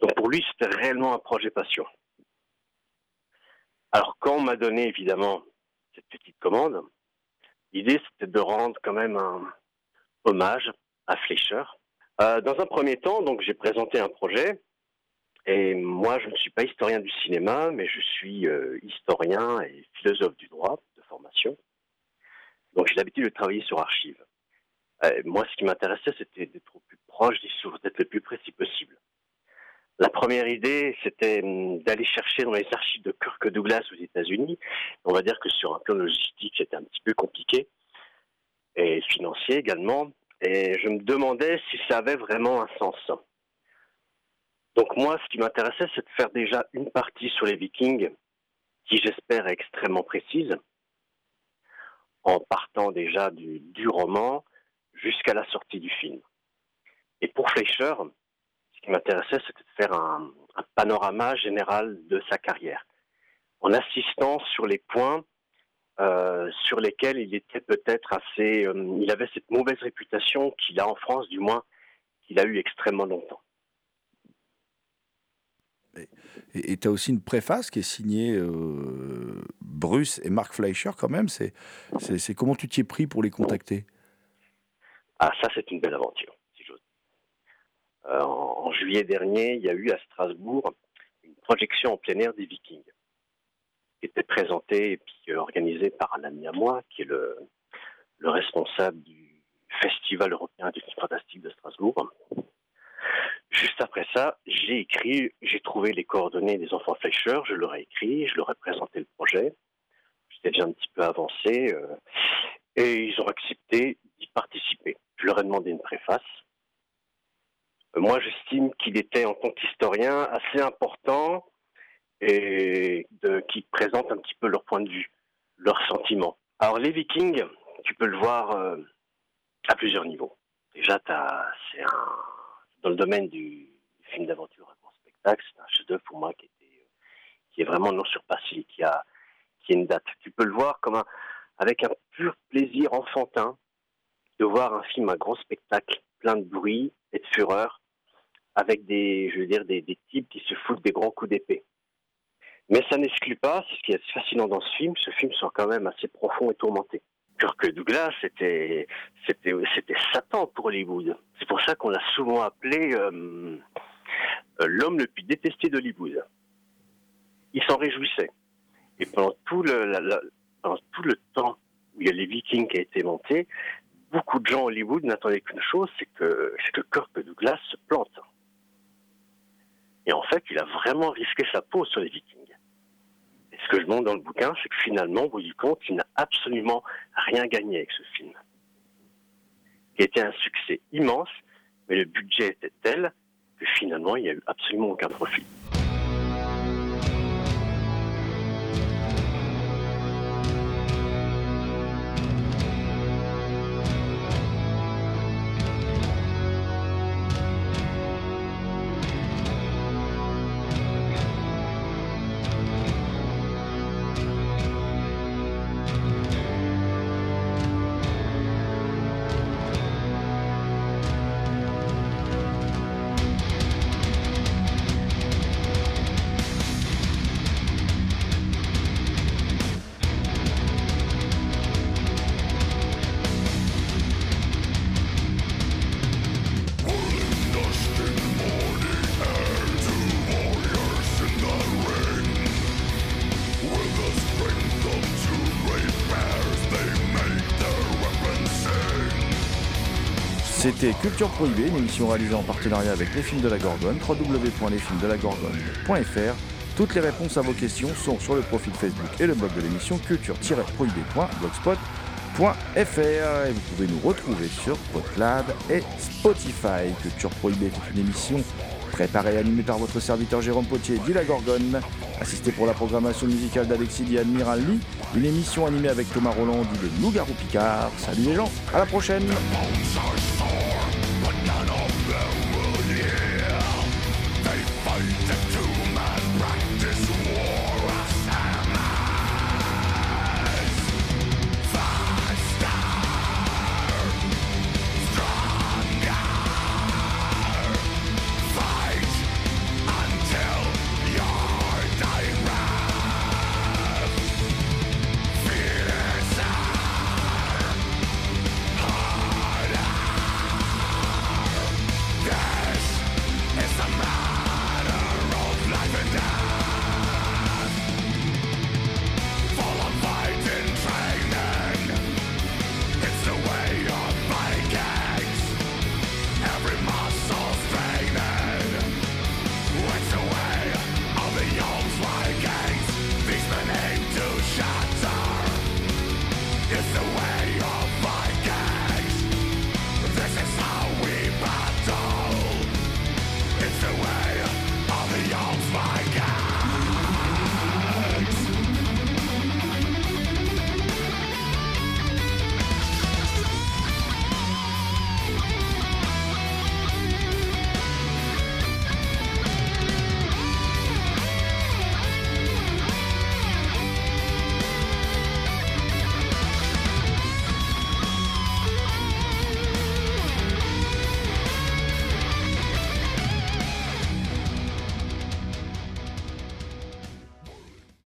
Donc pour lui, c'était réellement un projet passion. Alors quand on m'a donné évidemment cette petite commande, l'idée c'était de rendre quand même un hommage à Fleischer. Euh, dans un premier temps, donc j'ai présenté un projet et moi je ne suis pas historien du cinéma, mais je suis euh, historien et philosophe du droit de formation. Donc j'ai l'habitude de travailler sur archives. Euh, moi, ce qui m'intéressait, c'était d'être au plus proche des sources, d'être le plus précis possible. La première idée, c'était hum, d'aller chercher dans les archives de Kirk Douglas aux États-Unis. On va dire que sur un plan logistique, c'était un petit peu compliqué et financier également. Et je me demandais si ça avait vraiment un sens. Donc moi, ce qui m'intéressait, c'est de faire déjà une partie sur les Vikings, qui j'espère est extrêmement précise, en partant déjà du, du roman jusqu'à la sortie du film. Et pour Fleischer, qui m'intéressait, c'était de faire un, un panorama général de sa carrière, en insistant sur les points euh, sur lesquels il était peut-être assez. euh, il avait cette mauvaise réputation qu'il a en France, du moins, qu'il a eu extrêmement longtemps.
Et tu as aussi une préface qui est signée euh, Bruce et Mark Fleischer quand même. C'est comment tu t'y es pris pour les contacter?
Ah, ça, c'est une belle aventure. Euh, en, juillet dernier, il y a eu à Strasbourg une projection en plein air des Vikings, qui était présentée et puis euh, organisée par un ami à moi, qui est le, le responsable du Festival européen du film fantastique de Strasbourg. Juste après ça, j'ai écrit, j'ai trouvé les coordonnées des enfants Fleischer, je leur ai écrit, je leur ai présenté le projet. J'étais déjà un petit peu avancé euh, et ils ont accepté d'y participer. Je leur ai demandé une préface. Moi, j'estime qu'il était en tant qu'historien assez important et qui présente un petit peu leur point de vue, leurs sentiments. Alors, les Vikings, tu peux le voir euh, à plusieurs niveaux. Déjà, c'est un, dans le domaine du, film d'aventure à grand spectacle, c'est un chef-d'œuvre pour moi qui, était, euh, est vraiment non surpassé, qui a, a une date. Tu peux le voir comme avec un pur plaisir enfantin de voir un film à grand spectacle, plein de bruit et de fureur, avec des, je veux dire, des, types qui se foutent des grands coups d'épée. Mais ça n'exclut pas, ce qui est fascinant dans ce film, ce film soit quand même assez profond et tourmenté. Kirk Douglas, c'était, c'était, c'était Satan pour Hollywood. C'est pour ça qu'on l'a souvent appelé euh, euh, l'homme le plus détesté d'Hollywood. Il s'en réjouissait. Et pendant tout le, pendant tout le temps où il y a les Vikings qui a été monté, beaucoup de gens à Hollywood n'attendaient qu'une chose, c'est que, c'est que Kirk Douglas se plante. Et en fait, il a vraiment risqué sa peau sur les Vikings. Et ce que je montre dans le bouquin, c'est que finalement, au bout du compte, il n'a absolument rien gagné avec ce film. A été un succès immense, mais le budget était tel que finalement, il n'y a eu absolument aucun profit.
Culture Prohibée, une émission réalisée en partenariat avec les films de la Gorgone, www.lesfilmsdelagorgone.fr. Toutes les réponses à vos questions sont sur le profil Facebook et le blog de l'émission culture-prohibée.blogspot.fr. Et vous pouvez nous retrouver sur Podclad et Spotify. Culture Prohibée est une émission préparée et animée par votre serviteur Jérôme Potier, dit la Gorgone, assisté pour la programmation musicale d'Alexis dit Admiral Lee, une émission animée avec Thomas Roland, dit le Loup-Garou Picard. Salut les gens, à la prochaine!